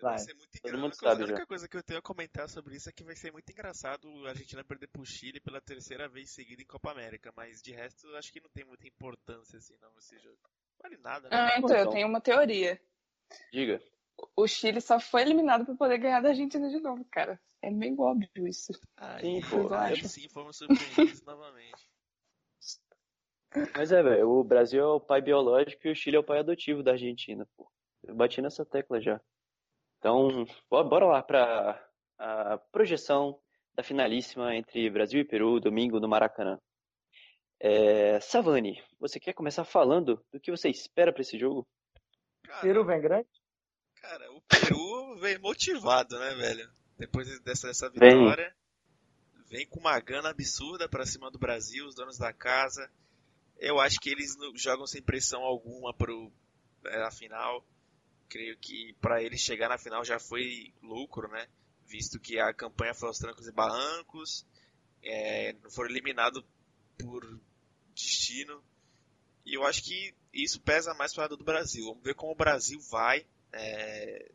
vai ser muito Todo mundo sabe, a única já. coisa que eu tenho a comentar sobre isso é que vai ser muito engraçado a Argentina perder pro Chile pela terceira vez seguida em Copa América, mas de resto eu acho que não tem muita importância assim não esse jogo. Vale nada, né? Ah, então, eu tenho uma teoria. Diga. O Chile só foi eliminado para poder ganhar da Argentina de novo, cara. É meio óbvio isso. Ah, sim, pô. Aí sim fomos surpreendidos novamente. Mas é, velho, o Brasil é o pai biológico e o Chile é o pai adotivo da Argentina, pô. Eu bati nessa tecla já. Então, bora lá para a projeção da finalíssima entre Brasil e Peru, domingo no Maracanã. É, Savani, você quer começar falando do que você espera para esse jogo? Peru vem grande? Cara, o Peru vem motivado, né, velho? Depois dessa, dessa vitória. Vem. vem com uma gana absurda pra cima do Brasil, os donos da casa. Eu acho que eles jogam sem pressão alguma pro, é, a final. Creio que para eles chegar na final já foi lucro, né? Visto que a campanha foi aos trancos e barrancos. É, foram eliminados por destino. E eu acho que isso pesa mais para do Brasil. Vamos ver como o Brasil vai é,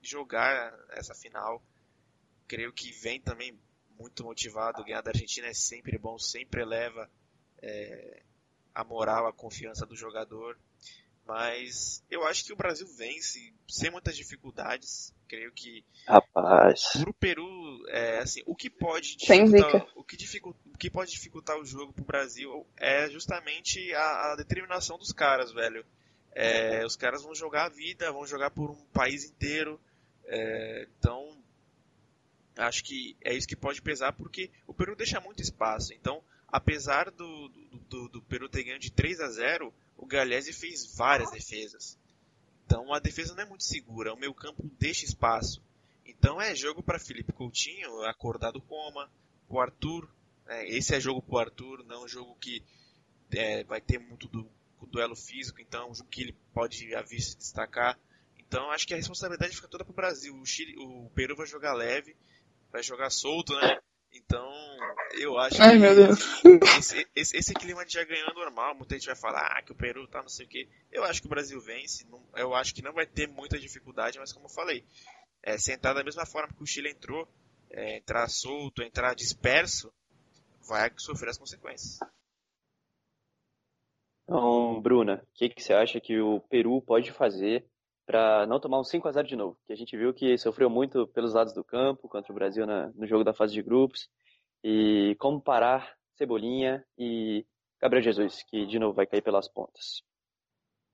jogar essa final. Creio que vem também muito motivado. Ganhar da Argentina é sempre bom, sempre eleva é, a moral, a confiança do jogador. Mas eu acho que o Brasil vence sem muitas dificuldades. Creio que. Rapaz. Pro Peru, é, assim, o que pode dificultar, o que, dificulta, o que pode dificultar o jogo pro Brasil é justamente a, a determinação dos caras, velho. É, os caras vão jogar a vida, vão jogar por um país inteiro. É, então, acho que é isso que pode pesar, porque o Peru deixa muito espaço. Então, apesar do, do, do, do Peru ter ganho de 3 a 0 o Galhese fez várias defesas. Então a defesa não é muito segura, o meu campo deixa espaço. Então é jogo para Felipe Coutinho acordar do coma, o Arthur. É, esse é jogo para o Arthur, não um jogo que é, vai ter muito do, duelo físico, então é um jogo que ele pode a se destacar. Então acho que a responsabilidade fica toda para o Brasil. O, Chile, o Peru vai jogar leve, vai jogar solto, né? Então, eu acho Ai, que esse, esse, esse, clima de já ganhou é normal. Muita gente vai falar ah, que o Peru tá não sei o que. Eu acho que o Brasil vence. Não, eu acho que não vai ter muita dificuldade, mas como eu falei, é, sentar da mesma forma que o Chile entrou, é, entrar solto, entrar disperso, vai sofrer as consequências. Então, Bruna, o que, que você acha que o Peru pode fazer para não tomar um 5 a 0 de novo. Que a gente viu que sofreu muito pelos lados do campo contra o Brasil na, no jogo da fase de grupos. E como parar Cebolinha e Gabriel Jesus, que de novo vai cair pelas pontas.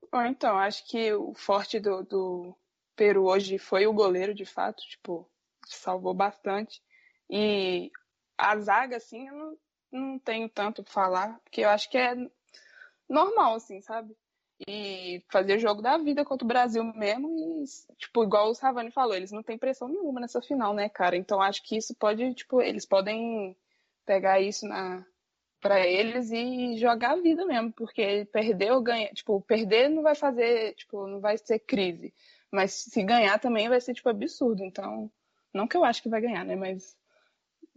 Bom, então, acho que o forte do, do Peru hoje foi o goleiro, de fato, tipo, salvou bastante. E a zaga, assim, eu não, não tenho tanto pra falar, porque eu acho que é normal, assim, sabe? E fazer jogo da vida contra o Brasil mesmo. E, tipo, igual o Savani falou, eles não têm pressão nenhuma nessa final, né, cara? Então acho que isso pode, tipo, eles podem pegar isso na para eles e jogar a vida mesmo, porque perder ou ganhar, tipo, perder não vai fazer, tipo, não vai ser crise, mas se ganhar também vai ser tipo absurdo. Então, não que eu acho que vai ganhar, né, mas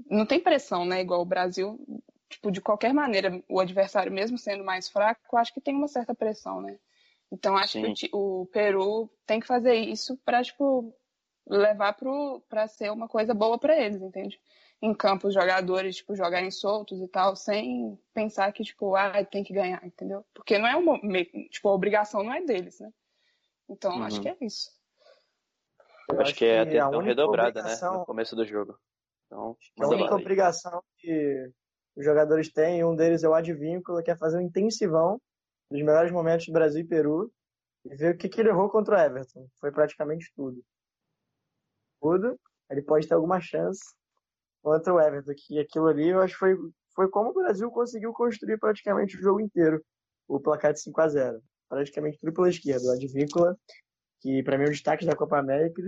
não tem pressão, né, igual o Brasil tipo, de qualquer maneira, o adversário, mesmo sendo mais fraco, eu acho que tem uma certa pressão, né? Então, acho Sim. que o, o, Peru tem que fazer isso para, tipo, levar para ser uma coisa boa para eles, entende? Em campo, os jogadores, tipo, jogarem soltos e tal, sem pensar que, tipo, ah, tem que ganhar, entendeu? Porque não é uma, tipo, a obrigação não é deles, né? Então, uhum. acho que é isso. Eu acho, acho que é a atenção redobrada, obrigação... né? No começo do jogo. Então, a única obrigação que os jogadores têm, um deles é o Advíncula, que é fazer um intensivão dos melhores momentos do Brasil e Peru e ver o que, que ele errou contra o Everton. Foi praticamente tudo. Tudo. Ele pode ter alguma chance contra o Everton, que aquilo ali eu acho que foi, foi como o Brasil conseguiu construir praticamente o jogo inteiro, o placar de 5 a 0 Praticamente tudo pela esquerda. O Advíncula, que para mim é o destaque da Copa América,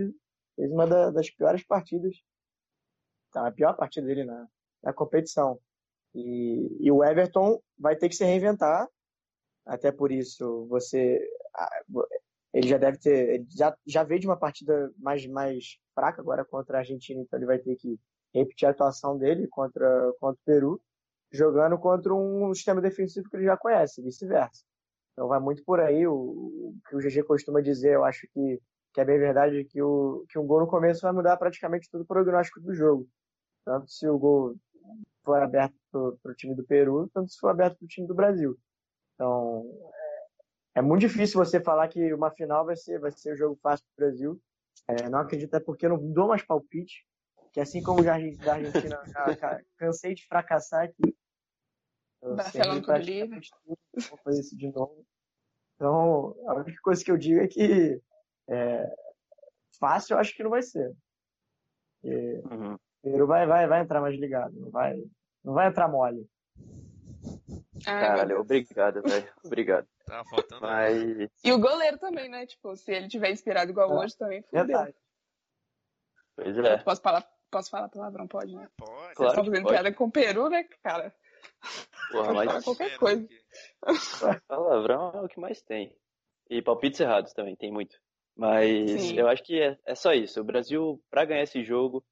fez uma das piores partidas, tá, a pior partida dele na, na competição. E, e o Everton vai ter que se reinventar. Até por isso, você. Ele já deve ter. Ele já, já veio de uma partida mais, mais fraca agora contra a Argentina, então ele vai ter que repetir a atuação dele contra, contra o Peru, jogando contra um sistema defensivo que ele já conhece, vice-versa. Então vai muito por aí. O, o, que o GG costuma dizer, eu acho que, que é bem verdade, que, o, que um gol no começo vai mudar praticamente todo o prognóstico do jogo. Tanto se o gol for aberto para o time do Peru, tanto se for aberto para o time do Brasil. Então, é, é, muito difícil você falar que uma final vai ser, vai ser um jogo fácil para o Brasil. É, não acredito, é porque eu não dou mais palpite, que assim como da Argentina, já, cansei de fracassar aqui. Barcelona com o Vou fazer isso de novo. Então, a única coisa que eu digo é que é, fácil eu acho que não vai ser. Porque, uhum. Peru vai, vai, vai entrar mais ligado, não vai, não vai entrar mole. Caralho, obrigado, velho. Obrigado. Tá Tava faltando. Mas. E o goleiro também, né? Tipo, se ele tiver inspirado igual Ah, hoje, também fudeu. Verdade. Pois é. Posso falar, posso falar palavrão? Pode, né? Pode. Claro. Vocês estão fazendo pode. piada com o Peru, né, cara? Porra, Pode mas falar qualquer coisa. aqui. palavrão é o que mais tem. E palpites errados também, tem muito. Mas Sim. eu acho que é, é só isso. O Brasil, para ganhar esse jogo,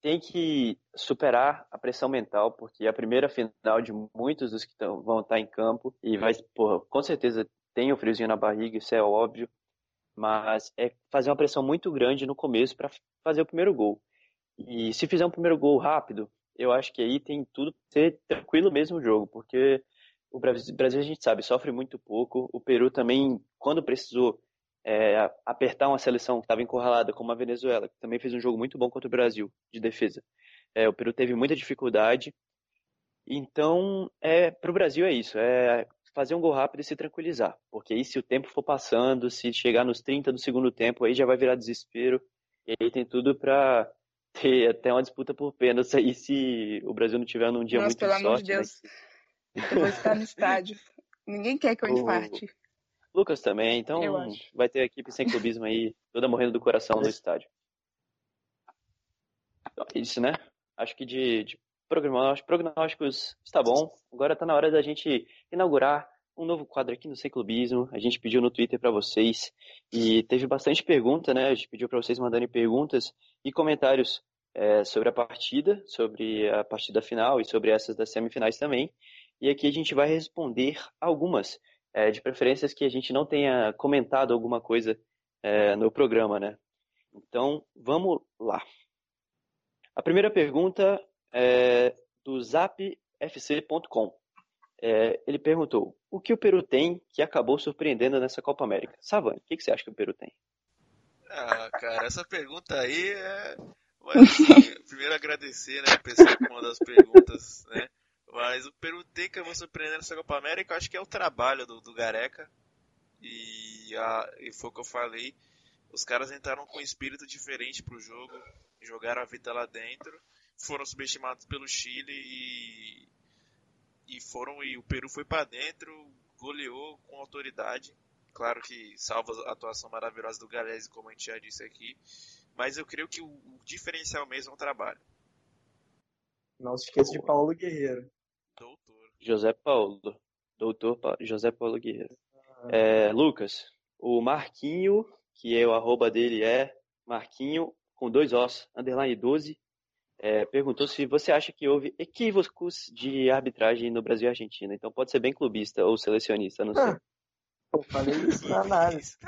tem que superar a pressão mental, porque é a primeira final de muitos dos que tão, vão estar em campo. E vai, porra, com certeza tem o friozinho na barriga, isso é óbvio. Mas é fazer uma pressão muito grande no começo para fazer o primeiro gol. E se fizer um primeiro gol rápido, eu acho que aí tem tudo pra ser tranquilo mesmo o jogo, porque o Brasil a gente sabe, sofre muito pouco. O Peru também, quando precisou é, apertar uma seleção que estava encurralada, como a Venezuela, que também fez um jogo muito bom contra o Brasil, de defesa. É, o Peru teve muita dificuldade. Então, é, para o Brasil é isso, é fazer um gol rápido e se tranquilizar. Porque aí se o tempo for passando, se chegar nos 30 do segundo tempo, aí já vai virar desespero. E aí tem tudo para ter até uma disputa por pênaltis aí se o Brasil não tiver num dia Nossa, muito pelo de amor de sorte. né? Deus. Eu vou estar no estádio. Ninguém quer que eu O- infarte. Lucas também, então vai ter a equipe sem clubismo aí, toda morrendo do coração no estádio. Então é isso, né? Acho que de, de prognósticos, prognósticos está bom. Agora tá na hora da gente inaugurar um novo quadro aqui no Sem Clubismo. A gente pediu no Twitter para vocês e teve bastante pergunta, né? A gente pediu para vocês mandarem perguntas e comentários é, sobre a partida, sobre a partida final e sobre essas das semifinais também. E aqui a gente vai responder algumas é, de preferências que a gente não tenha comentado alguma coisa é, no programa, né? Então, vamos lá. A primeira pergunta é do zapfc.com. É, ele perguntou: o que o Peru tem que acabou surpreendendo nessa Copa América? Savani, o que, que você acha que o Peru tem? Ah, cara, essa pergunta aí é. Mas, assim, primeiro agradecer, né, a pessoa que mandou as perguntas, né? Mas o Peru tem que eu vou surpreender nessa Copa América, eu acho que é o trabalho do, do Gareca. E, a, e foi o que eu falei. Os caras entraram com um espírito diferente pro jogo, jogaram a vida lá dentro, foram subestimados pelo Chile e, e foram e o Peru foi para dentro, goleou com autoridade. Claro que salva a atuação maravilhosa do Galese, como a gente já disse aqui, mas eu creio que o, o diferencial mesmo é o trabalho. Não se esqueça de Paulo Guerreiro. José Paulo, doutor Pa- José Paulo Guerreiro. É, Lucas, o Marquinho, que é o arroba dele é Marquinho com dois Os, underline 12, é, perguntou se você acha que houve equívocos de arbitragem no Brasil e Argentina. Então pode ser bem clubista ou selecionista, não sei. Ah, Eu falei isso na análise.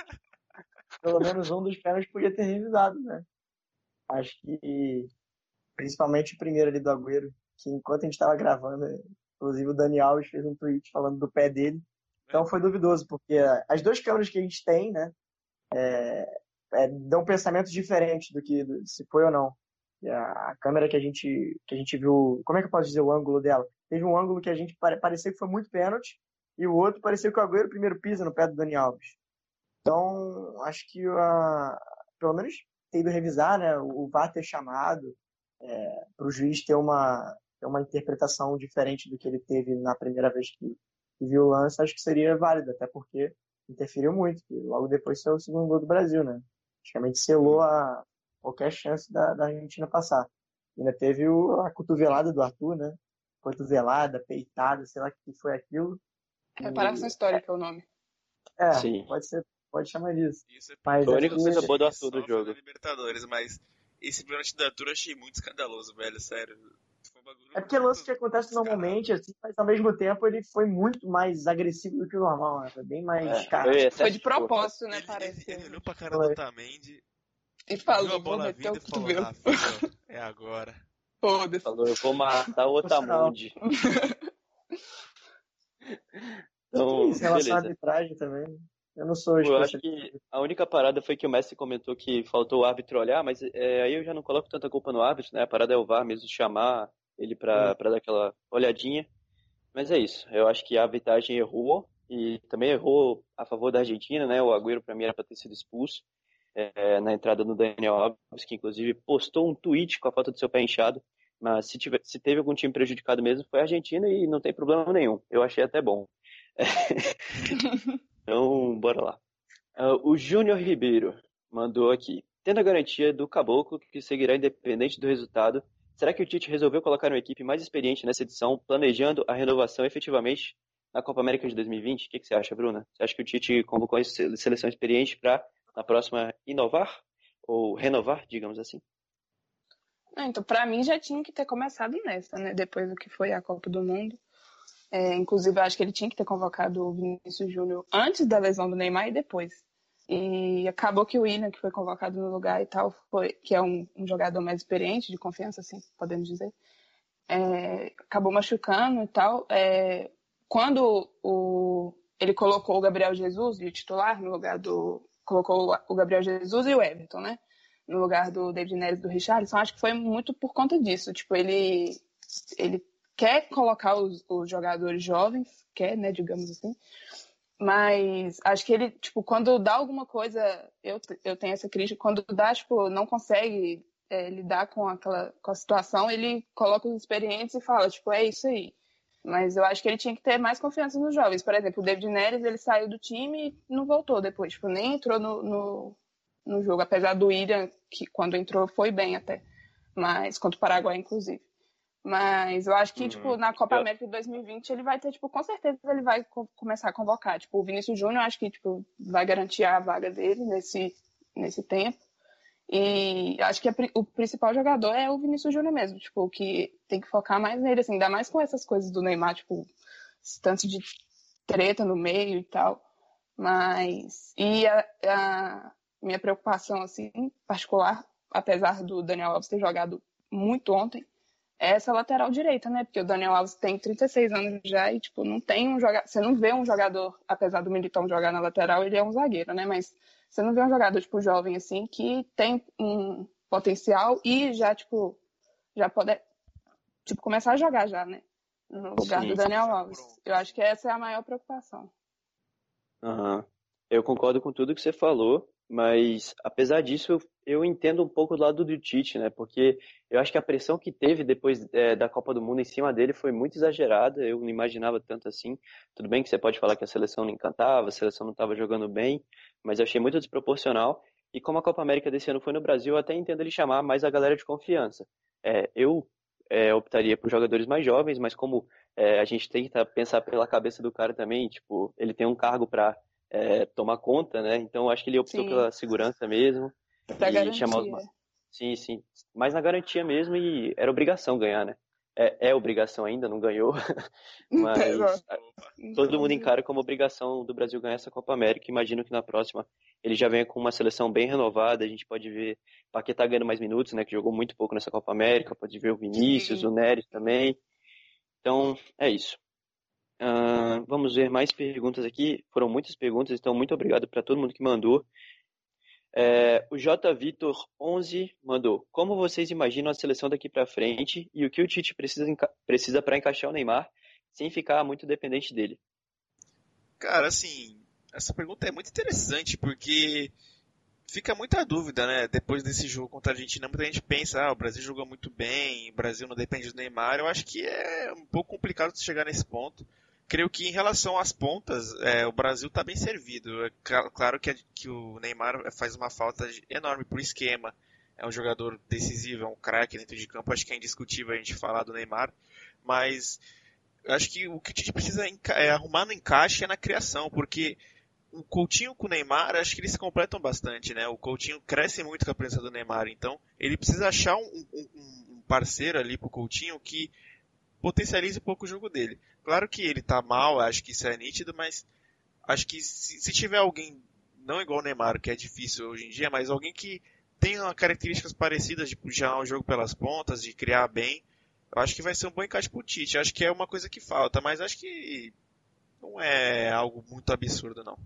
Pelo menos um dos pênaltis podia ter revisado, né? Acho que principalmente o primeiro ali do Agüero, que enquanto a gente estava gravando, inclusive o Dani Alves fez um tweet falando do pé dele. Então foi duvidoso, porque as duas câmeras que a gente tem, né, é, é, dão pensamentos diferentes do que do- se foi ou não. E a, a câmera que a gente que a gente viu, como é que eu posso dizer o ângulo dela? Teve um ângulo que a gente pare, parecia que foi muito pênalti e o outro parecia que o Agüero primeiro pisa no pé do Dani Alves. Então acho que a, pelo menos ter ido revisar, né, o VAR ter chamado para o juiz ter uma ter uma interpretação diferente do que ele teve na primeira vez que, que viu o lance, acho que seria válido, até porque interferiu muito. que Logo depois saiu o segundo gol do Brasil, né? Praticamente selou a qualquer chance da, da Argentina passar. Ainda teve o, a cotovelada do Arthur, né? Cotovelada, peitada, sei lá o que foi aquilo. Reparação histórica é o nome. É, Sim. pode ser, pode chamar disso. Isso é Mas Foi a única que- coisa boa do Arthur do jogo. Libertadores, mas esse pênalti da Arthur eu achei muito escandaloso, velho, sério. Foi um bagulho É porque é lance que acontece normalmente, assim, mas ao mesmo tempo ele foi muito mais agressivo do que o normal, né? Foi bem mais É, cara. foi Foi de propósito, né? Ele, Parece. ele, ele olhou pra cara Foi. do Otamendi, E viu a falou, vou bola meter o falou, cotovelo. ah, é agora. Foda-se. Falou, eu vou matar o Otamundi. Então, Isso, em relação à beleza. arbitragem também. Eu não sou Eu acho que a única parada foi que o Messi comentou que faltou o árbitro olhar, mas é, aí eu já não coloco tanta culpa no árbitro, né? A parada é o VAR mesmo chamar ele pra, pra dar aquela olhadinha. Mas é isso. Eu acho que a arbitragem errou e também errou a favor da Argentina, né? O Agüero pra mim era pra ter sido expulso é, na entrada do Daniel Alves, que inclusive postou um tweet com a foto do seu pé inchado. Mas se, tiver, se teve algum time prejudicado mesmo foi a Argentina e não tem problema nenhum. Eu achei até bom. Então, bora lá. Uh, o Júnior Ribeiro mandou aqui. Tendo a garantia do Caboclo que seguirá independente do resultado, será que o Tite resolveu colocar uma equipe mais experiente nessa edição, planejando a renovação efetivamente na Copa América de 2020? O que, que você acha, Bruna? Você acha que o Tite convocou a seleção experiente para, na próxima, inovar? Ou renovar, digamos assim? então, para mim já tinha que ter começado nessa, né? Depois do que foi a Copa do Mundo. É, inclusive, eu acho que ele tinha que ter convocado o Vinícius Júnior antes da lesão do Neymar e depois. E acabou que o William, que foi convocado no lugar e tal, foi, que é um, um jogador mais experiente, de confiança, assim, podemos dizer, é, acabou machucando e tal. É, quando o, ele colocou o Gabriel Jesus de titular no lugar do. Colocou o Gabriel Jesus e o Everton, né? No lugar do David Neres e do Richarlison, acho que foi muito por conta disso. Tipo, ele, ele quer colocar os, os jogadores jovens, quer, né, digamos assim, mas acho que ele, tipo, quando dá alguma coisa, eu, eu tenho essa crítica, quando dá, tipo, não consegue é, lidar com aquela com a situação, ele coloca os experientes e fala, tipo, é isso aí. Mas eu acho que ele tinha que ter mais confiança nos jovens. Por exemplo, o David Neres, ele saiu do time e não voltou depois, tipo, nem entrou no, no, no jogo, apesar do William, que quando entrou foi bem até, mas contra o Paraguai, inclusive. Mas eu acho que, tipo, uhum. tipo, na Copa América de 2020 ele vai ter, tipo, com certeza ele vai co começar a convocar. Tipo, o Vinícius Júnior acho que, tipo, vai garantir a vaga dele nesse, nesse tempo. E acho que a, o principal jogador é o Vinícius Júnior mesmo, tipo, que tem que focar mais nele, assim, ainda mais com essas coisas do Neymar, tipo, esse tanto de treta no meio e tal. Mas. E a, a minha preocupação, assim, particular, apesar do Daniel Alves ter jogado muito ontem, é essa lateral direita, né? Porque o Daniel Alves tem 36 anos já e, tipo, não tem um jogador. Você não vê um jogador, apesar do Militão jogar na lateral, ele é um zagueiro, né? Mas você não vê um jogador, tipo, jovem assim, que tem um potencial e já, tipo, já pode, tipo, começar a jogar já, né? No lugar Sim, do Daniel Alves. Eu acho que essa é a maior preocupação. Uhum. Eu concordo com tudo que você falou. Mas, apesar disso, eu, eu, entendo um pouco do lado do Tite, né? Porque eu acho que a pressão que teve depois é, da Copa do Mundo em cima dele foi muito exagerada. Eu não imaginava tanto assim. Tudo bem que você pode falar que a seleção não encantava, a seleção não estava jogando bem, mas eu achei muito desproporcional. E como a Copa América desse ano foi no Brasil, eu até entendo ele chamar mais a galera de confiança. É, eu é, optaria por jogadores mais jovens, mas como é, a gente tenta pensar pela cabeça do cara também, tipo, ele tem um cargo para é, tomar conta, né? Então acho que ele optou sim. pela segurança mesmo. Pra garantia. Chamar os... Sim, sim. Mas na garantia mesmo e era obrigação ganhar, né? É, é obrigação ainda, não ganhou. Mas todo mundo encara como obrigação do Brasil ganhar essa Copa América. Imagino que na próxima ele já venha com uma seleção bem renovada. A gente pode ver Paquetá ganhando mais minutos, né? Que jogou muito pouco nessa Copa América. Pode ver o Vinícius, sim. o Neres também. Então, é isso. Uh, vamos ver mais perguntas aqui. Foram muitas perguntas, então muito obrigado para todo mundo que mandou. É, o J. Vitor 11 mandou: Como vocês imaginam a seleção daqui para frente e o que o Tite precisa precisa para encaixar o Neymar sem ficar muito dependente dele? Cara, assim, essa pergunta é muito interessante porque fica muita dúvida, né? Depois desse jogo contra a Argentina, muita gente pensa: ah, o Brasil jogou muito bem, o Brasil não depende do Neymar. Eu acho que é um pouco complicado chegar nesse ponto creio que em relação às pontas, é, o Brasil está bem servido. É claro que, que, o Neymar faz uma falta enorme pro esquema. É um jogador decisivo, é um craque dentro de campo. Acho que é indiscutível a gente falar do Neymar. Mas acho que o que a gente precisa é arrumar no encaixe é na criação, porque o Coutinho com o Neymar, acho que eles se completam bastante, né? O Coutinho cresce muito com a presença do Neymar, então ele precisa achar um, um, um parceiro ali pro Coutinho que potencialize um pouco o jogo dele. Claro que ele tá mal, acho que isso é nítido, mas acho que se, se tiver alguém, não igual o Neymar, que é difícil hoje em dia, mas alguém que tenha características parecidas de puxar o jogo pelas pontas, de criar bem, eu acho que vai ser um bom encaixe pro Tite. Acho que é uma coisa que falta, mas acho que não é algo muito absurdo, não.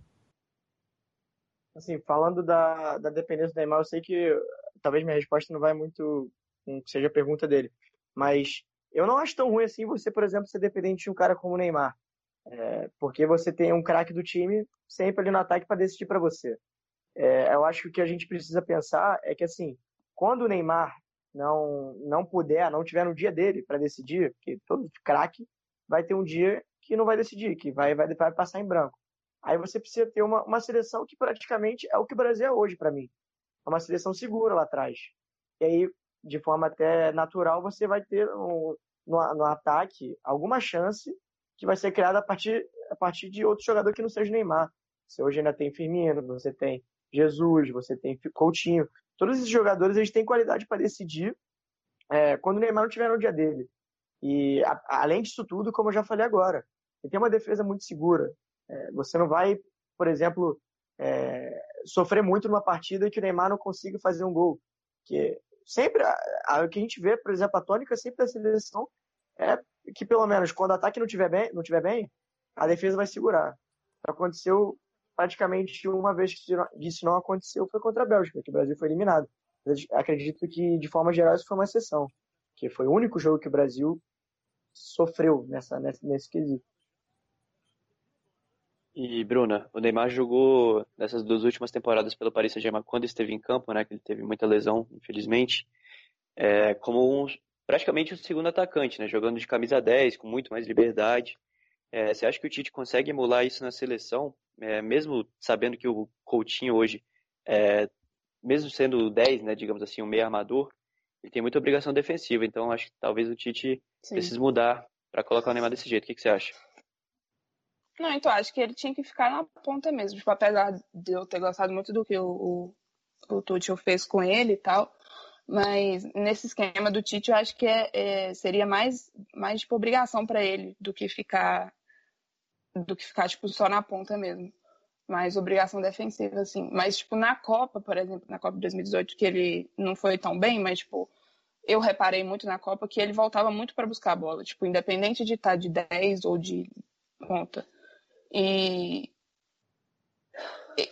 Assim, falando da, da dependência do Neymar, eu sei que talvez minha resposta não vai muito que seja a pergunta dele, mas eu não acho tão ruim assim você, por exemplo, ser dependente de um cara como o Neymar. É, porque você tem um craque do time sempre ali no ataque para decidir para você. É, eu acho que o que a gente precisa pensar é que, assim, quando o Neymar não, não puder, não tiver no dia dele para decidir, porque todo craque vai ter um dia que não vai decidir, que vai, vai, vai passar em branco. Aí você precisa ter uma, uma seleção que praticamente é o que o Brasil é hoje para mim. É uma seleção segura lá atrás. E aí, de forma até natural, você vai ter um, no, no ataque alguma chance que vai ser criada a partir, a partir de outro jogador que não seja Neymar. Você hoje ainda tem Firmino, você tem Jesus, você tem Coutinho. Todos esses jogadores eles têm qualidade para decidir é, quando o Neymar não estiver no dia dele. E a, além disso tudo, como eu já falei agora, ele tem uma defesa muito segura. É, você não vai, por exemplo, é, sofrer muito numa partida que o Neymar não consiga fazer um gol. Que sempre, o que a gente vê, por exemplo, a tônica sempre da seleção é que pelo menos quando o ataque não tiver bem, não tiver bem a defesa vai segurar. Aconteceu praticamente uma vez que isso não aconteceu foi contra a Bélgica, que o Brasil foi eliminado. acredito que, de forma geral, isso foi uma exceção, que foi o único jogo que o Brasil sofreu nessa, nessa nesse quesito. E, Bruna, o Neymar jogou nessas duas últimas temporadas pelo Paris Saint-Germain quando esteve em campo, né, que ele teve muita lesão, infelizmente, é, como um, praticamente o segundo atacante, né, jogando de camisa 10, com muito mais liberdade. É, você acha que o Tite consegue emular isso na seleção, é, mesmo sabendo que o Coutinho hoje, é, mesmo sendo 10, né, digamos assim, um meio armador, ele tem muita obrigação defensiva, então acho que talvez o Tite Sim. precise mudar para colocar o Neymar desse jeito. O que, que você acha? Não, então acho que ele tinha que ficar na ponta mesmo. Tipo, apesar de eu ter gostado muito do que o, o, o Tuchel fez com ele e tal. Mas nesse esquema do Tite, eu acho que é, é seria mais, mais tipo, obrigação para ele do que ficar do que ficar tipo, só na ponta mesmo. Mais obrigação defensiva, assim. Mas, tipo, na Copa, por exemplo, na Copa de 2018, que ele não foi tão bem, mas, tipo, eu reparei muito na Copa que ele voltava muito para buscar a bola. Tipo, independente de estar tá de 10 ou de ponta. E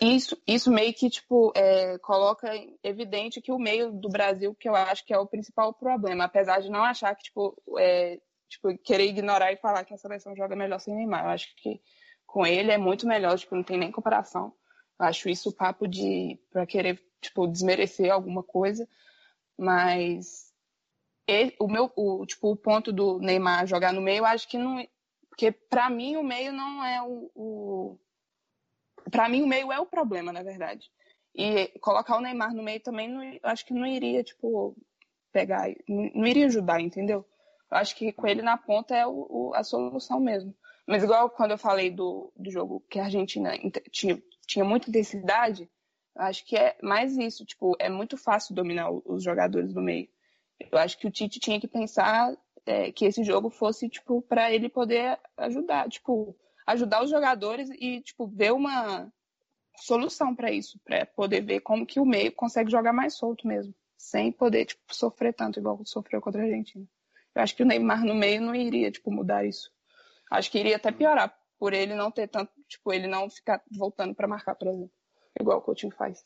isso, isso meio que tipo é, coloca evidente que o meio do Brasil, que eu acho que é o principal problema, apesar de não achar que tipo, é, tipo querer ignorar e falar que a seleção joga melhor sem Neymar. Eu acho que com ele é muito melhor, tipo, não tem nem comparação. Eu acho isso papo de para querer tipo desmerecer alguma coisa, mas ele, o meu o tipo o ponto do Neymar jogar no meio, eu acho que não porque para mim o meio não é o, o... para mim o meio é o problema, na verdade. E colocar o Neymar no meio também não, acho que não iria tipo pegar, não iria ajudar, entendeu? Eu acho que com ele na ponta é o, o, a solução mesmo. Mas igual quando eu falei do, do jogo que a Argentina tinha, tinha muita intensidade, acho que é mais isso, tipo, é muito fácil dominar os jogadores do meio. Eu acho que o Tite tinha que pensar é, que esse jogo fosse, tipo, para ele poder ajudar, tipo, ajudar os jogadores e, tipo, ver uma solução para isso, para poder ver como que o meio consegue jogar mais solto mesmo, sem poder, tipo, sofrer tanto igual sofreu contra a Argentina. Eu acho que o Neymar no meio não iria, tipo, mudar isso. Acho que iria até piorar, por ele não ter tanto, tipo, ele não ficar voltando para marcar, por exemplo, igual o Coutinho faz.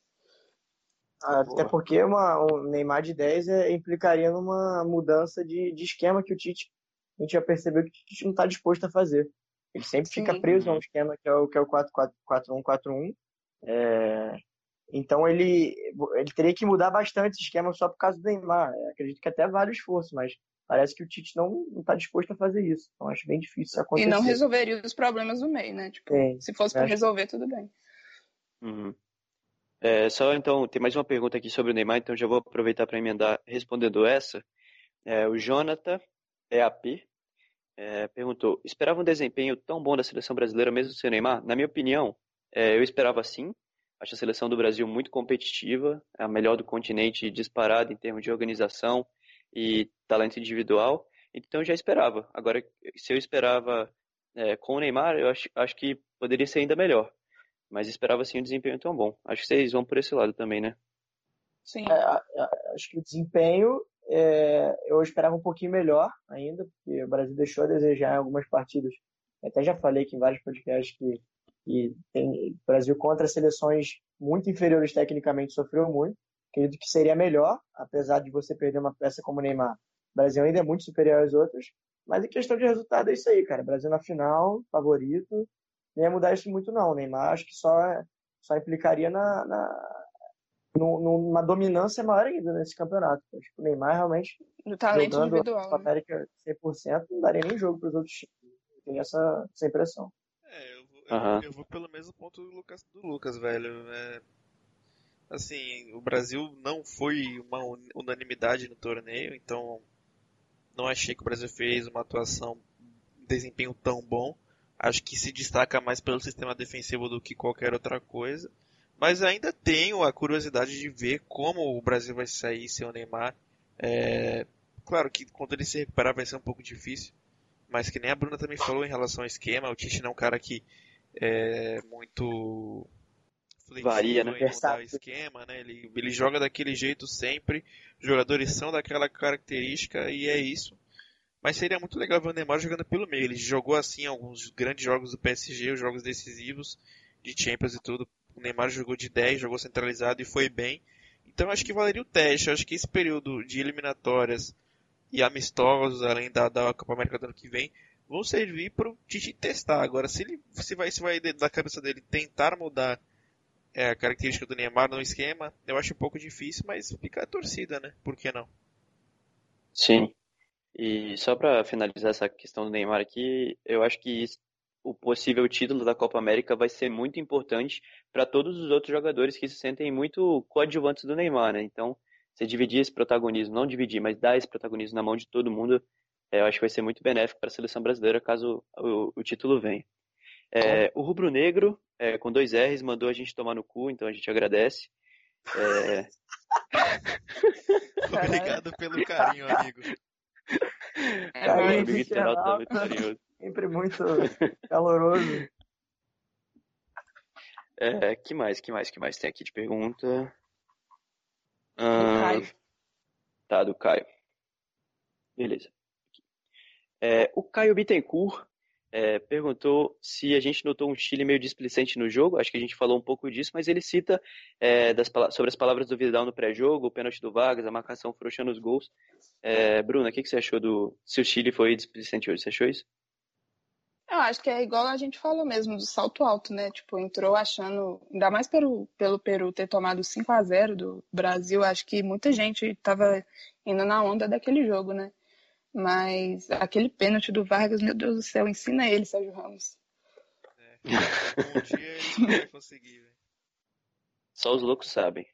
Até porque uma, um Neymar de 10 é, implicaria numa mudança de, de esquema que o Tite, a gente já percebeu que o Tite não está disposto a fazer. Ele sempre fica Sim. preso a um esquema que é o, que é o 4-4-1-4-1. É, então ele, ele teria que mudar bastante esse esquema só por causa do Neymar. Eu acredito que até vale o esforço, mas parece que o Tite não está disposto a fazer isso. Então acho bem difícil acontecer. E não resolveria os problemas do meio, né? Tipo, Sim, se fosse para resolver, tudo bem. Uhum. É, só então, tem mais uma pergunta aqui sobre o Neymar, então já vou aproveitar para emendar respondendo essa. É, o Jonathan EAP é, perguntou: esperava um desempenho tão bom da seleção brasileira mesmo sem o Neymar? Na minha opinião, é, eu esperava sim. Acho a seleção do Brasil muito competitiva, é a melhor do continente disparada em termos de organização e talento individual. Então já esperava. Agora, se eu esperava é, com o Neymar, eu acho, acho que poderia ser ainda melhor. Mas esperava sim um desempenho tão bom. Acho que vocês vão por esse lado também, né? Sim. É, acho que o desempenho é, eu esperava um pouquinho melhor ainda, porque o Brasil deixou a desejar em algumas partidas. até já falei aqui em vários podcasts que, que tem, o Brasil contra seleções muito inferiores tecnicamente sofreu muito. Acredito que seria melhor, apesar de você perder uma peça como o Neymar. O Brasil ainda é muito superior aos outros. Mas em questão de resultado é isso aí, cara. Brasil na final, favorito não ia mudar isso muito, não. O Neymar acho que só, só implicaria na, na numa dominância maior ainda nesse campeonato. Acho que o Neymar realmente. No talento jogando individual. América 100% não daria nem jogo para os outros times. Tem essa, essa impressão. É, eu vou, eu, uhum. eu, vou pelo mesmo ponto do Lucas, do Lucas velho. É, assim, o Brasil não foi uma unanimidade no torneio, então não achei que o Brasil fez uma atuação, um desempenho tão bom. Acho que se destaca mais pelo sistema defensivo do que qualquer outra coisa. Mas ainda tenho a curiosidade de ver como o Brasil vai sair sem o Neymar. É, claro que quando ele se recuperar vai ser um pouco difícil. Mas que nem a Bruna também falou em relação ao esquema, o Tite não é um cara que é muito varia, né? Em mudar o esquema, né? Ele, ele joga daquele jeito sempre. Os jogadores são daquela característica e é isso. Mas seria muito legal ver o Neymar jogando pelo meio. Ele jogou assim alguns grandes jogos do PSG, os jogos decisivos de Champions e tudo. O Neymar jogou de 10, jogou centralizado e foi bem. Então acho que valeria o teste. Acho que esse período de eliminatórias e amistosos, além da, da Copa América do ano que vem, vão servir para o Tite testar. Agora, se ele se vai, se vai da cabeça dele tentar mudar é, a característica do Neymar no esquema, eu acho um pouco difícil, mas fica a torcida, né? Por que não? Sim. E só para finalizar essa questão do Neymar aqui, eu acho que o possível título da Copa América vai ser muito importante para todos os outros jogadores que se sentem muito coadjuvantes do Neymar, né? Então, você dividir esse protagonismo, não dividir, mas dar esse protagonismo na mão de todo mundo, é, eu acho que vai ser muito benéfico para a seleção brasileira caso o, o título venha. É, o Rubro Negro, é, com dois R's, mandou a gente tomar no cu, então a gente agradece. É... Obrigado pelo carinho, amigo. É, carinho, amigo internauta, muito carinhoso. Sempre muito caloroso. É, que mais, que mais, que mais tem aqui de pergunta? Ah, Caio. Tá, do Caio. Beleza. É, o Caio Bittencourt é, perguntou se a gente notou um Chile meio displicente no jogo. Acho que a gente falou um pouco disso, mas ele cita é, das, sobre as palavras do Vidal no pré-jogo, o pênalti do Vargas, a marcação frouxa nos gols. É, Bruna, o que, que você achou do. Se o Chile foi displicente hoje, você achou isso? Eu acho que é igual a gente falou mesmo, do salto alto, né? Tipo, entrou achando, ainda mais pelo, pelo Peru ter tomado 5 a 0 do Brasil, acho que muita gente tava indo na onda daquele jogo, né? Mas aquele pênalti do Vargas, meu Deus do céu, ensina ele, Sérgio Ramos. É, um dia ele vai conseguir, velho. Só os loucos sabem.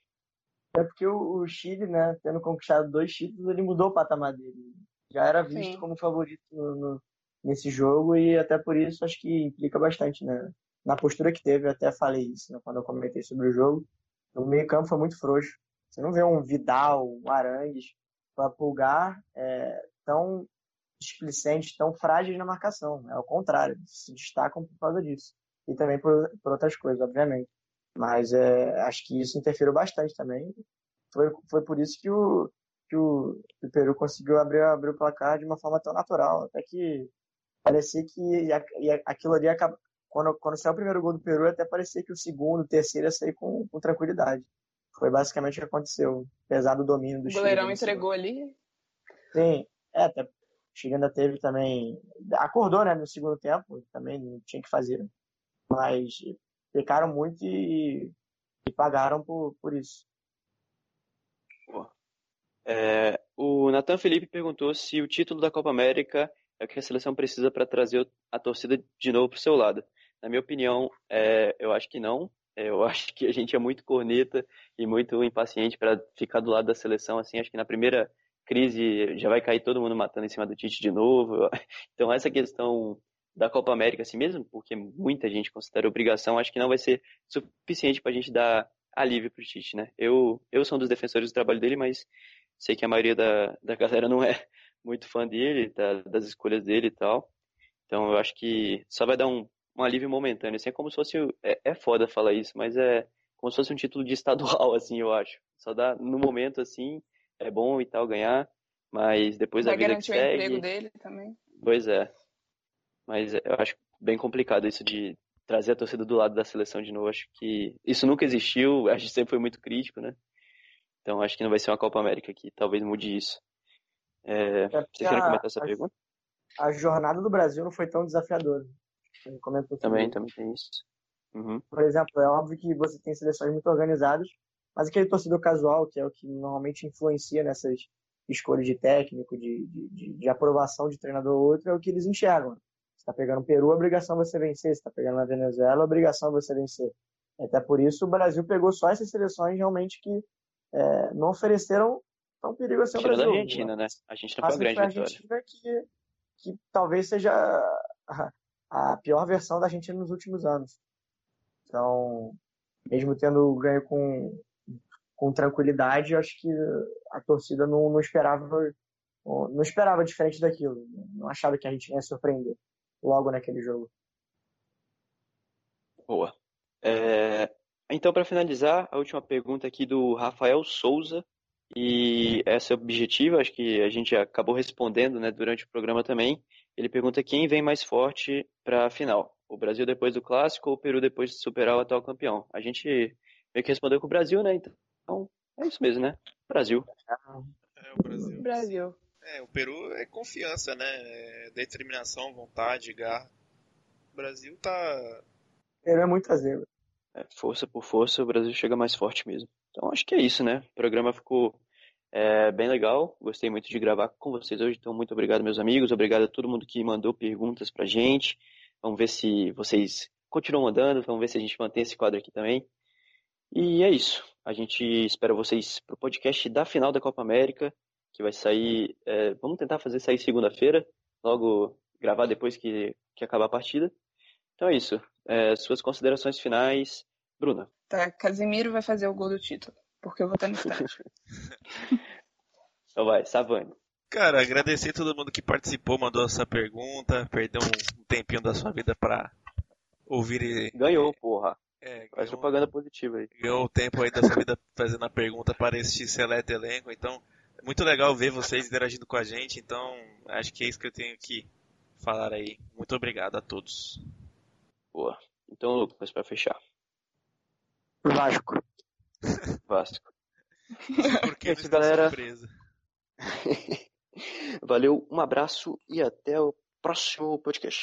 É porque o, o, Chile, né, tendo conquistado dois títulos, ele mudou o patamar dele. Já era visto Sim. como favorito no, no, nesse jogo e até por isso acho que implica bastante, né? Na postura que teve, eu até falei isso né, quando eu comentei sobre o jogo. O meio campo foi muito frouxo. Você não vê um Vidal, um Arangues, para pulgar é, tão displicentes, tão frágeis na marcação. É o contrário, se destacam por causa disso. E também por, por outras coisas, obviamente. Mas é, acho que isso interferiu bastante também. Foi, foi por isso que o, que o, que o Peru conseguiu abrir, abrir o placar de uma forma tão natural. Até que parecia que aquilo ali acaba, quando, quando saiu o primeiro gol do Peru, até parecia que o segundo, o terceiro ia sair com, com tranquilidade. Foi basicamente o que aconteceu, apesar do domínio do Chile. O goleirão entregou ali? Sim, é, até ainda teve também. Acordou, né, no segundo tempo, também não tinha que fazer. Mas pecaram muito e, e pagaram por, por isso. É, o Nathan Felipe perguntou se o título da Copa América é o que a seleção precisa para trazer a torcida de novo para o seu lado. Na minha opinião, é, eu acho que não. É, eu acho que a gente é muito corneta e muito impaciente para ficar do lado da seleção. Assim, acho que na primeira crise já vai cair todo mundo matando em cima do Tite de novo. Então essa questão da Copa América assim mesmo, porque muita gente considera obrigação, acho que não vai ser suficiente para a gente dar alívio para o Tite, né? Eu, eu sou um dos defensores do trabalho dele, mas sei que a maioria da, da galera não é muito fã dele, da, das escolhas dele e tal. Então eu acho que só vai dar um, um alívio momentâneo. Assim, é como se fosse. É, é foda falar isso, mas é como se fosse um título de estadual, assim, eu acho. Só dá no momento assim é bom e tal ganhar, mas depois Vai a vida que segue... o emprego dele também. Pois é. Mas eu acho bem complicado isso de trazer a torcida do lado da seleção de novo. Acho que isso nunca existiu, a gente sempre foi muito crítico, né? Então acho que não vai ser uma Copa América que talvez mude isso. É... é Vocês querem comentar essa a, pergunta? A jornada do Brasil não foi tão desafiadora. Também, também tem isso. Uhum. Por exemplo, é óbvio que você tem seleções muito organizadas, mas aquele torcedor casual, que é o que normalmente influencia nessas escolhas de técnico, de, de, de, aprovação de treinador ou outro, é o que eles enxergam. está pegando o Peru, a obrigação é você vencer. Se está pegando a Venezuela, a obrigação é você vencer. Até por isso o Brasil pegou só essas seleções realmente que é, não ofereceram tão perigo assim ao Brasil. a Argentina, né? A Argentina foi uma grande a. Argentina que, que talvez seja a, a pior versão da Argentina nos últimos anos. Então, mesmo tendo ganho com, com tranquilidade, eu acho que a torcida não, não esperava não esperava diferente daquilo. Não achava que a gente ia surpreender logo naquele jogo. Boa. É, então, para finalizar, a última pergunta aqui do Rafael Souza. E essa é objetiva, acho que a gente acabou respondendo né, durante o programa também. Ele pergunta quem vem mais forte para a final: o Brasil depois do clássico ou o Peru depois de superar o atual campeão? A gente meio que respondeu com o Brasil, né? Então, é isso mesmo, né? Brasil. É o Brasil. Brasil. É, o Peru é confiança, né? É determinação, vontade, garra. O Brasil tá. Peru é muita zebra. É, força por força, o Brasil chega mais forte mesmo. Então acho que é isso, né? O programa ficou é, bem legal. Gostei muito de gravar com vocês hoje. Então, muito obrigado, meus amigos. Obrigado a todo mundo que mandou perguntas pra gente. Vamos ver se vocês continuam mandando. Vamos ver se a gente mantém esse quadro aqui também. E é isso. A gente espera vocês pro podcast da final da Copa América, que vai sair. É, vamos tentar fazer sair segunda-feira, logo gravar depois que, que acabar a partida. Então é isso. É, suas considerações finais, Bruna. Tá, Casimiro vai fazer o gol do título, porque eu vou estar no estádio. então vai, Savani. Cara, agradecer todo mundo que participou, mandou essa pergunta, perdeu um tempinho da sua vida pra ouvir. e- Ganhou, porra. É, Faz ganhou, propaganda positiva aí. ganhou o tempo aí da sua vida fazendo a pergunta para este seleto elenco. Então, é muito legal ver vocês interagindo com a gente. Então, acho que é isso que eu tenho que falar aí. Muito obrigado a todos. Boa. Então, Lucas, pra fechar. Vasco. Vasco. Porque É isso, galera. surpresa. Valeu, um abraço e até o próximo podcast.